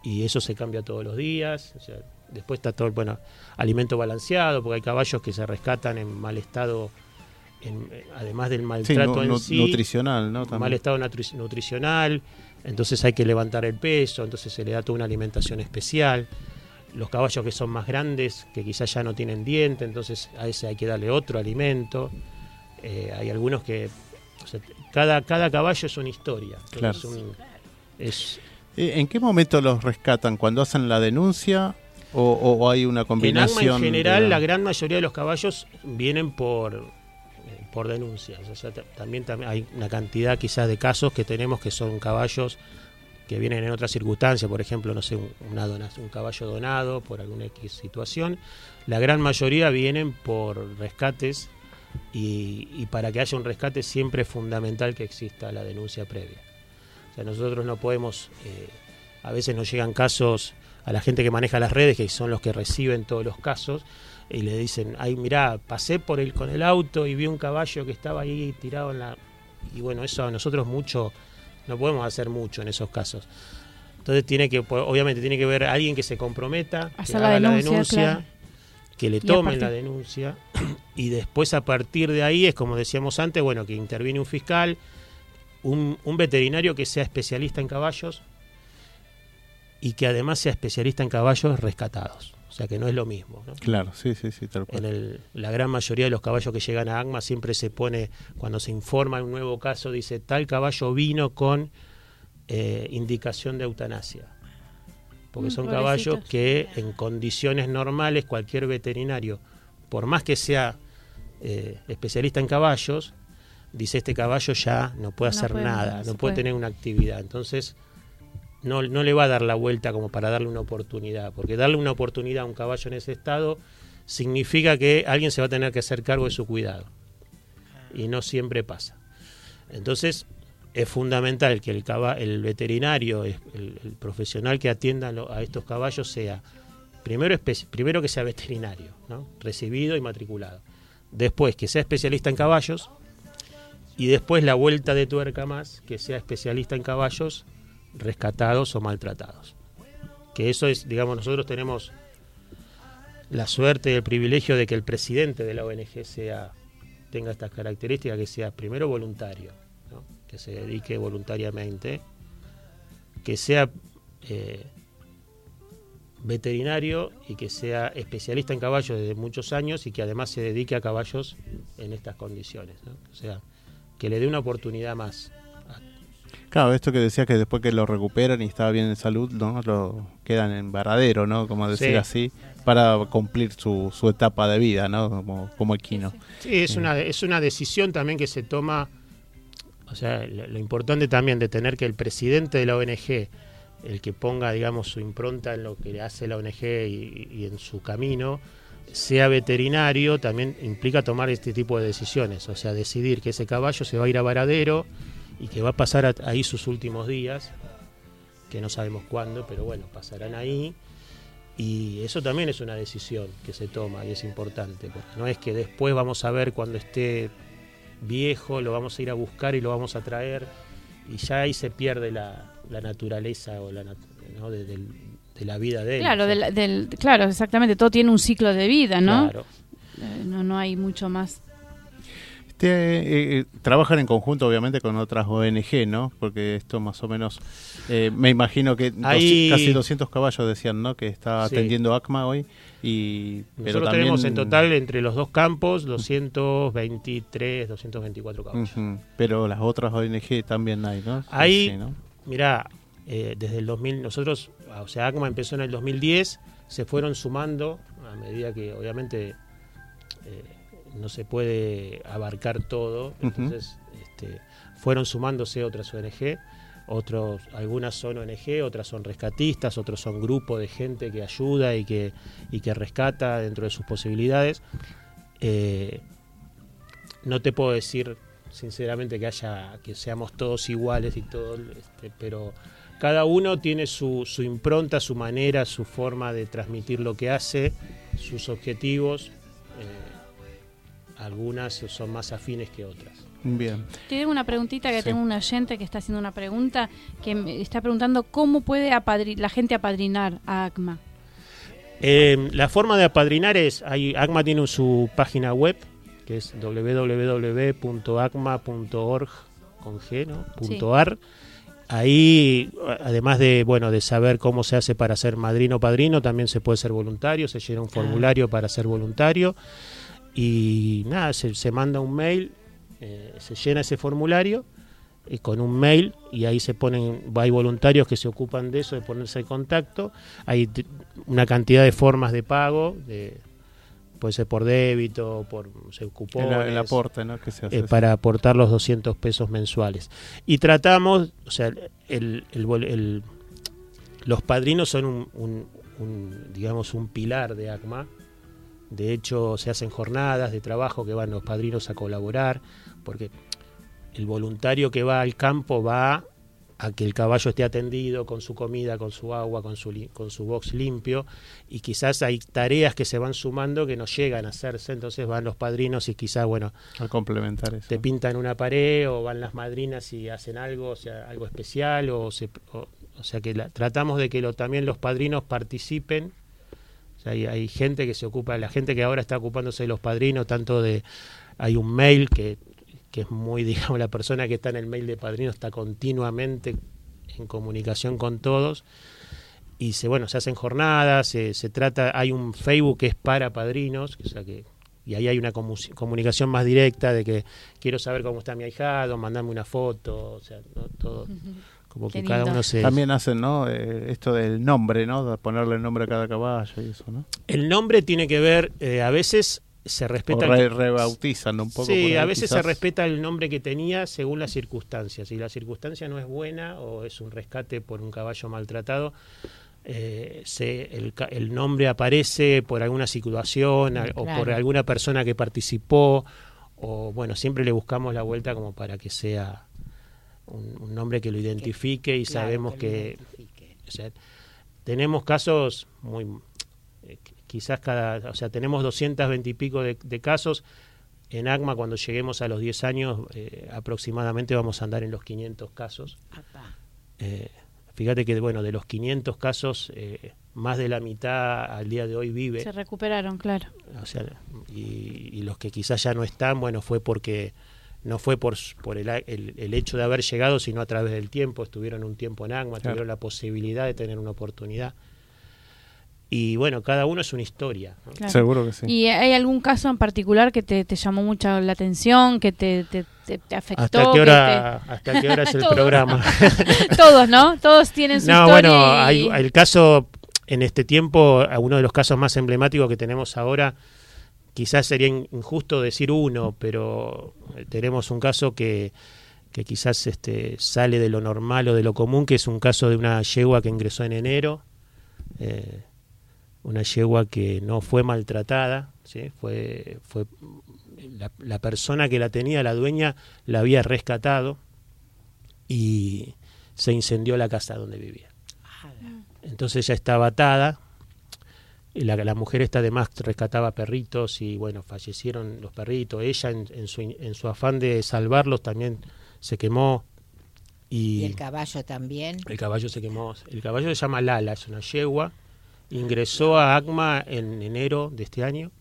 y eso se cambia todos los días. o sea, después está todo, bueno, alimento balanceado, porque hay caballos que se rescatan en mal estado, en- eh, además del Sí, maltrato nu- en nu- sí, nutricional, ¿no? mal También. estado nutri- nutricional, entonces hay que levantar el peso, entonces se le da toda una alimentación especial. Los caballos que son más grandes, que quizás ya no tienen diente, entonces a ese hay que darle otro alimento. Eh, hay algunos que... o sea, cada, cada caballo es una historia. Claro. Es un- es- Eh, ¿En qué momento los rescatan? ¿Cuando hacen la denuncia o, hay una En combinación? ACMA en de general, la gran mayoría de los caballos vienen por, eh, por denuncias. O sea, ta- también, tam- hay una cantidad quizás de casos que tenemos que son caballos que vienen en otras circunstancias, por ejemplo, no sé, un, una dona- un caballo donado por alguna X situación. La gran mayoría vienen por rescates y, y para que haya un rescate siempre es fundamental que exista la denuncia previa. O sea, nosotros no podemos, eh, a veces nos llegan casos a la gente que maneja las redes, que son los que reciben todos los casos, y le dicen, ay, mirá, pasé por el con el auto y vi un caballo que estaba ahí tirado en la... Y bueno, eso a nosotros mucho, no podemos hacer mucho en esos casos. Entonces tiene que, obviamente tiene que ver alguien que se comprometa, que Hacer la haga la denuncia, denuncia, claro. Que le tomen la denuncia, y después a partir de ahí es como decíamos antes, bueno, que interviene un fiscal, un, un veterinario que sea especialista en caballos y que además sea especialista en caballos rescatados. O sea que no es lo mismo. ¿no? Claro, sí, sí, sí, tal cual. En el- la gran mayoría de los caballos que llegan a ACMA siempre se pone, cuando se informa de un nuevo caso, dice tal caballo vino con eh, indicación de eutanasia. Porque Mm, son caballos que en condiciones normales cualquier veterinario, por más que sea eh, especialista en caballos, dice este caballo ya no puede No hacer puede, nada, no puede puede. tener una actividad. Entonces, no, no le va a dar la vuelta como para darle una oportunidad, porque darle una oportunidad a un caballo en ese estado significa que alguien se va a tener que hacer cargo de su cuidado. Y no siempre pasa. Entonces, es fundamental que el, caba- el veterinario, el, profesional que atienda a estos caballos sea, primero, primero que sea veterinario, ¿no? recibido y matriculado. Después, que sea especialista en caballos. Y después la vuelta de tuerca más, que sea especialista en caballos rescatados o maltratados. Que eso es, digamos, nosotros tenemos la suerte y el privilegio de que el presidente de la ONG sea tenga estas características, que sea primero voluntario. Que se dedique voluntariamente, que sea eh, veterinario y que sea especialista en caballos desde muchos años y que además se dedique a caballos en estas condiciones. ¿no? O sea, que le dé una oportunidad más. Claro, esto que decía que después que lo recuperan y estaba bien en salud, ¿no? Lo quedan en varadero, ¿no? Como decir Sí. así, para cumplir su, su etapa de vida, ¿no? Como, como equino. Sí, es una, es una decisión también que se toma, o sea, lo, importante también de tener que el presidente de la ONG, el que ponga, digamos, su impronta en lo que hace la ONG y, en su camino, sea veterinario, también implica tomar este tipo de decisiones, o sea, decidir que ese caballo se va a ir a varadero y que va a pasar ahí sus últimos días, que no sabemos cuándo, pero bueno, pasarán ahí. Y eso también es una decisión que se toma y es importante, porque no es que después vamos a ver cuando esté viejo, lo vamos a ir a buscar y lo vamos a traer, y ya ahí se pierde la, la naturaleza o la, ¿no? de la vida de él. Claro, del, del- claro, exactamente. Todo tiene un ciclo de vida, ¿no? Claro. Eh, no, no hay mucho más. Este, eh, eh, trabajan en conjunto, obviamente, con otras ONG, ¿no? Porque esto más o menos, eh, me imagino que dos- Hay- casi 200 caballos decían, ¿no? Que está Sí. atendiendo ACMA hoy. Y, pero Nosotros también, tenemos en total entre los dos campos 223, 224 caballos. Ujú, Pero las otras ONG también hay, ¿no? Ahí- sí, ¿no? Mirá, eh, desde el 2000, nosotros, o sea, ACMA empezó en el 2010, se fueron sumando a medida que obviamente eh, no se puede abarcar todo, entonces este, fueron sumándose otras ONG, otros, algunas son ONG, otras son rescatistas, otros son grupos de gente que ayuda y que, y que rescata dentro de sus posibilidades. Eh, no te puedo decir sinceramente que haya que seamos todos iguales y todo este, pero cada uno tiene su, su impronta su manera su forma de transmitir lo que hace sus objetivos eh, algunas son más afines que otras Bien. Tiene una preguntita que Sí. tengo un oyente que está haciendo una pregunta que me está preguntando cómo puede la gente apadrinar a ACMA. Eh, la forma de apadrinar es, hay, ACMA tiene su página web, que es www.acma.org con G, ¿no? Sí. Punto .ar. Ahí, además de bueno de saber cómo se hace para ser madrino o padrino, también se puede ser voluntario, se llena un formulario para ser voluntario y nada, se, se manda un mail, eh, se llena ese formulario y con un mail y ahí se ponen, hay voluntarios que se ocupan de eso, de ponerse en contacto, hay una cantidad de formas de pago, de, puede ser por débito, por no sé, El, cupones, el aporte, ¿no? Que se hace. eh, para aportar los 200 pesos mensuales. Y tratamos, o sea, el, el- los padrinos son un, un- un, digamos, un pilar de ACMA. De hecho, se hacen jornadas de trabajo que van los padrinos a colaborar, porque el voluntario que va al campo va a que el caballo esté atendido con su comida, con su agua, con su, con su box limpio, y quizás hay tareas que se van sumando que no llegan a hacerse, entonces van los padrinos y quizás, bueno, Al complementar eso. te pintan una pared o van las madrinas y hacen algo, o sea, algo especial, o, se, o, o sea que la- tratamos de que lo, también los padrinos participen. Hay, hay gente que se ocupa, la gente que ahora está ocupándose de los padrinos, tanto de, hay un mail que, que es muy, digamos, la persona que está en el mail de padrino está continuamente en comunicación con todos y se bueno se hacen jornadas se, se trata hay un Facebook que es para padrinos o sea que y ahí hay una comu- comunicación más directa de que quiero saber cómo está mi ahijado mandame una foto o sea ¿no? todo como Qué que cada uno se... También hacen, ¿no? Eh, esto del nombre, ¿no? De ponerle el nombre a cada caballo y eso, ¿no? El nombre tiene que ver, eh, a veces se O respeta... re- rebautizan un poco. Sí, ahí, a veces se respeta el nombre que tenía según las circunstancias. Si la circunstancia no es buena o es un rescate por un caballo maltratado, eh, se- el, ca- el nombre aparece por alguna situación a- o por alguna persona que participó o bueno, siempre le buscamos la vuelta como para que sea un, un nombre que lo identifique y Claro, sabemos que, identifique. o sea, tenemos casos muy eh, qu- quizás cada, o sea, tenemos 220 y pico de, de casos. En ACMA, cuando lleguemos a los 10 años, eh, aproximadamente vamos a andar en los 500 casos. Eh, fíjate que, bueno, de los 500 casos, eh, más de la mitad al día de hoy vive. Se recuperaron, claro. O sea, y, y los que quizás ya no están, bueno, fue porque no fue por, por el, a- el- el hecho de haber llegado, sino a través del tiempo. Estuvieron un tiempo en ACMA, Claro. tuvieron la posibilidad de tener una oportunidad. Y bueno, cada uno es una historia. ¿no? claro. Seguro que sí. ¿Y hay algún caso en particular que te, te llamó mucho la atención, que te, te, te- te afectó? ¿Hasta qué que hora, hasta qué hora es el programa? Todos, ¿no? Todos tienen su no, historia. bueno, y- hay, el caso, en este tiempo, a uno de los casos más emblemáticos que tenemos ahora, quizás sería in- injusto decir uno, pero eh, tenemos un caso que, que quizás este, sale de lo normal o de lo común, que es un caso de una yegua que ingresó en enero, eh, una yegua que no fue maltratada, ¿sí? fue, fue la, la persona que la tenía, la dueña, la había rescatado y se incendió la casa donde vivía. Entonces ella estaba atada. La, la mujer esta además rescataba perritos y bueno, fallecieron los perritos. Ella en, en su, en su afán de salvarlos también se quemó y, Y el caballo también. el caballo se quemó. El caballo se llama Lala, es una yegua. Ingresó a ACMA en enero de este año.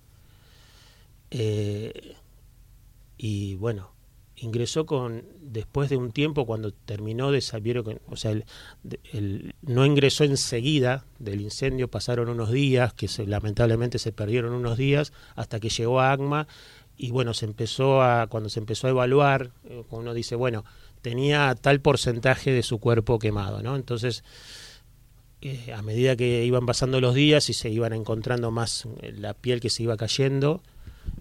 Eh, y bueno, ingresó con después de un tiempo cuando terminó de saber o sea el- no ingresó enseguida del incendio pasaron unos días que se, lamentablemente se perdieron unos días hasta que llegó a ACMA y bueno se empezó a cuando se empezó a evaluar eh, uno dice bueno tenía tal porcentaje de su cuerpo quemado no entonces eh, a medida que iban pasando los días y se iban encontrando más eh, la piel que se iba cayendo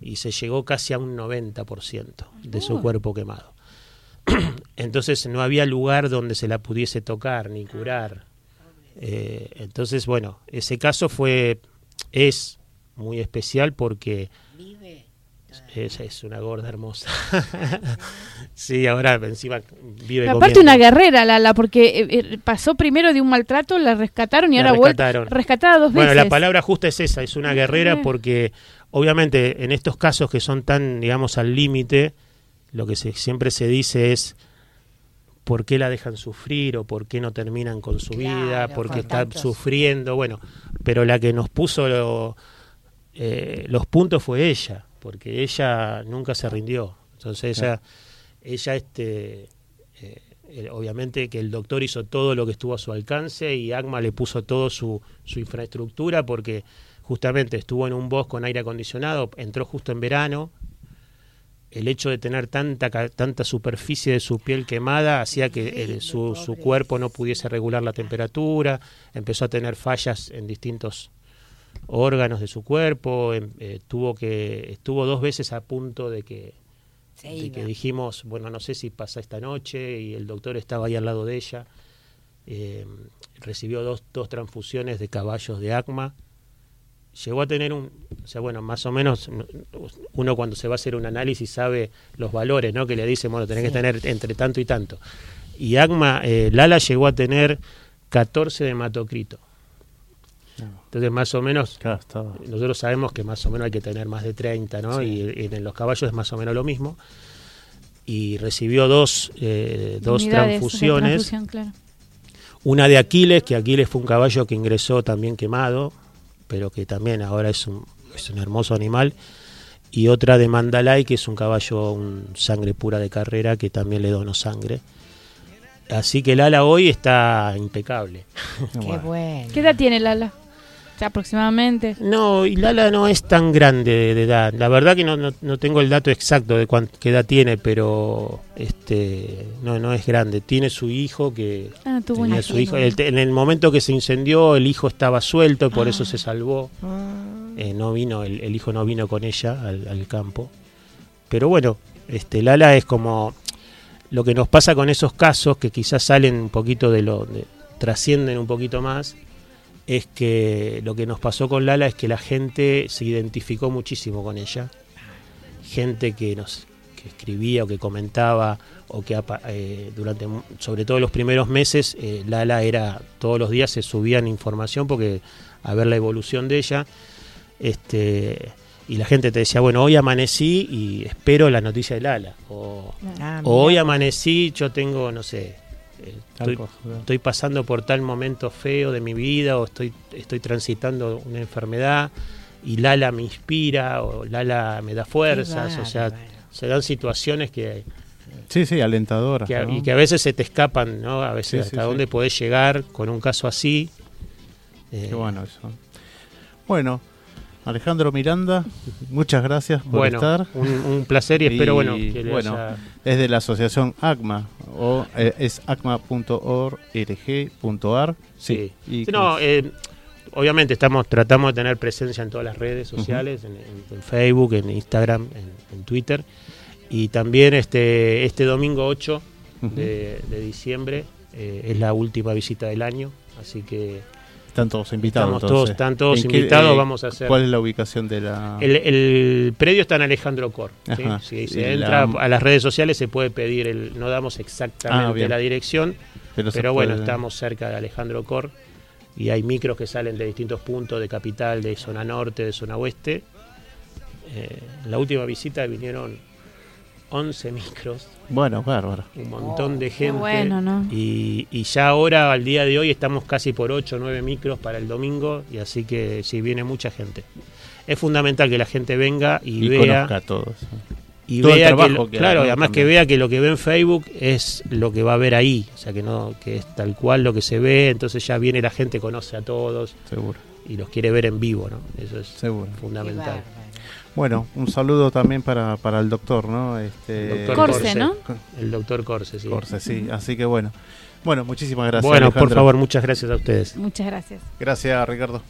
y se llegó casi a un 90% de su cuerpo quemado. Entonces no había lugar donde se la pudiese tocar ni curar. Eh, entonces, bueno, ese caso fue, es muy especial porque Vive. es, es una gorda hermosa. sí, ahora encima vive Pero aparte comiendo. una guerrera, Lala, porque eh, eh, pasó primero de un maltrato, la rescataron y La ahora vuelve rescataron. rescatada dos Bueno, veces. la palabra justa es esa, es una guerrera porque obviamente en estos casos que son tan, digamos, al límite, lo que se, siempre se dice es por qué la dejan sufrir o por qué no terminan con su Claro, vida, con porque está tantos- sufriendo, bueno, pero la que nos puso lo- eh, los puntos fue ella, porque ella nunca se rindió. Entonces ella, ella este, eh, eh, obviamente que el doctor hizo todo lo que estuvo a su alcance y ACMA le puso todo su, su infraestructura porque justamente estuvo en un bosque con aire acondicionado, entró justo en verano. El hecho de tener tanta, tanta superficie de su piel quemada hacía que su, su cuerpo no pudiese regular la temperatura, empezó a tener fallas en distintos órganos de su cuerpo, em- eh, tuvo que estuvo dos veces a punto de que de dijimos, bueno, no sé si pasa esta noche, y el doctor estaba ahí al lado de ella. Eh, recibió dos, dos transfusiones de caballos de ACMA. Llegó a tener un, o sea, bueno, más o menos uno cuando se va a hacer un análisis sabe los valores, ¿no? Que le dicen, bueno, tenés que tener entre tanto y tanto. Y ACMA, eh, Lala llegó a tener 14 de hematocrito. Entonces, más o menos, Claro, nosotros sabemos que más o menos hay que tener más de 30, ¿no? Y, y en los caballos es más o menos lo mismo. Y recibió dos, eh, dos de transfusiones. transfusión, claro. Una de Aquiles, que Aquiles fue un caballo que ingresó también quemado, pero que también ahora es un, es un hermoso animal. Y otra de Mandalay, que es un caballo, un sangre pura de carrera, que también le donó sangre. Así que el ala hoy está impecable. Qué bueno. ¿Qué edad tiene Lala? Aproximadamente. No, y Lala no es tan grande de, edad. La verdad que no, no, tengo el dato exacto de qué edad tiene, pero este no no es grande. Tiene su hijo que ah, tuvo su hijo. en el momento que se incendió, el hijo estaba suelto y por eso ah. se salvó. Ah. Eh, no vino, el, hijo no vino con ella al, campo. Pero bueno, este Lala es como lo que nos pasa con esos casos que quizás salen un poquito de lo, trascienden un poquito más es que lo que nos pasó con Lala es que la gente se identificó muchísimo con ella. Gente que nos escribía o que comentaba o que eh, durante sobre todo los primeros meses eh, Lala era todos los días se subían información porque a ver la evolución de ella. Este y la gente te decía bueno hoy amanecí y espero la noticia de Lala o, ah, o hoy amanecí yo tengo no sé estoy, pasando por tal momento feo de mi vida o estoy, estoy transitando una enfermedad y Lala me inspira o Lala me da fuerzas, o sea, se dan situaciones que... Sí, sí, alentadoras. Y que a veces se te escapan, ¿no? A veces hasta dónde podés llegar con un caso así. Qué bueno eso. Bueno, Alejandro Miranda, muchas gracias por estar. Un, placer y espero, bueno, que bueno es de la asociación ACMA, o eh, es acma.org.ar. Sí. no, eh, obviamente estamos tratamos de tener presencia en todas las redes sociales, en, Facebook, en Instagram, en, Twitter. Y también este, este domingo 8 de, diciembre eh, es la última visita del año, así que están todos invitados. Estamos todos, están todos invitados, eh, vamos a hacer. ¿Cuál es la ubicación de la...? El, predio está en Alejandro Cor. Si se entra a las redes sociales se puede pedir, el, no damos exactamente ah, la dirección, pero, bueno, estamos cerca de Alejandro Cor y hay micros que salen de distintos puntos, de capital, de zona norte, de zona oeste. Eh, la última visita vinieron 11 micros. Bueno, bárbaro. Un montón de oh, gente. Bueno, ¿no? y, y, ya ahora, al día de hoy, estamos casi por 8 o 9 micros para el domingo, y así que sí, viene mucha gente. Es fundamental que la gente venga y, y vea. Conozca a todos. Y vea que, claro, además que vea que lo que ve en Facebook es lo que va a ver ahí, o sea que no, que es tal cual lo que se ve, entonces ya viene la gente, conoce a todos. Seguro. Y los quiere ver en vivo, ¿no? Eso es Seguro. fundamental. Bueno, un saludo también para, para el doctor, ¿no? Este, doctor Corse, ¿no? El doctor Corse, sí. Corse, sí. Así que bueno. Bueno, muchísimas gracias. Bueno, por favor, muchas gracias a ustedes. Muchas gracias. Gracias, Ricardo.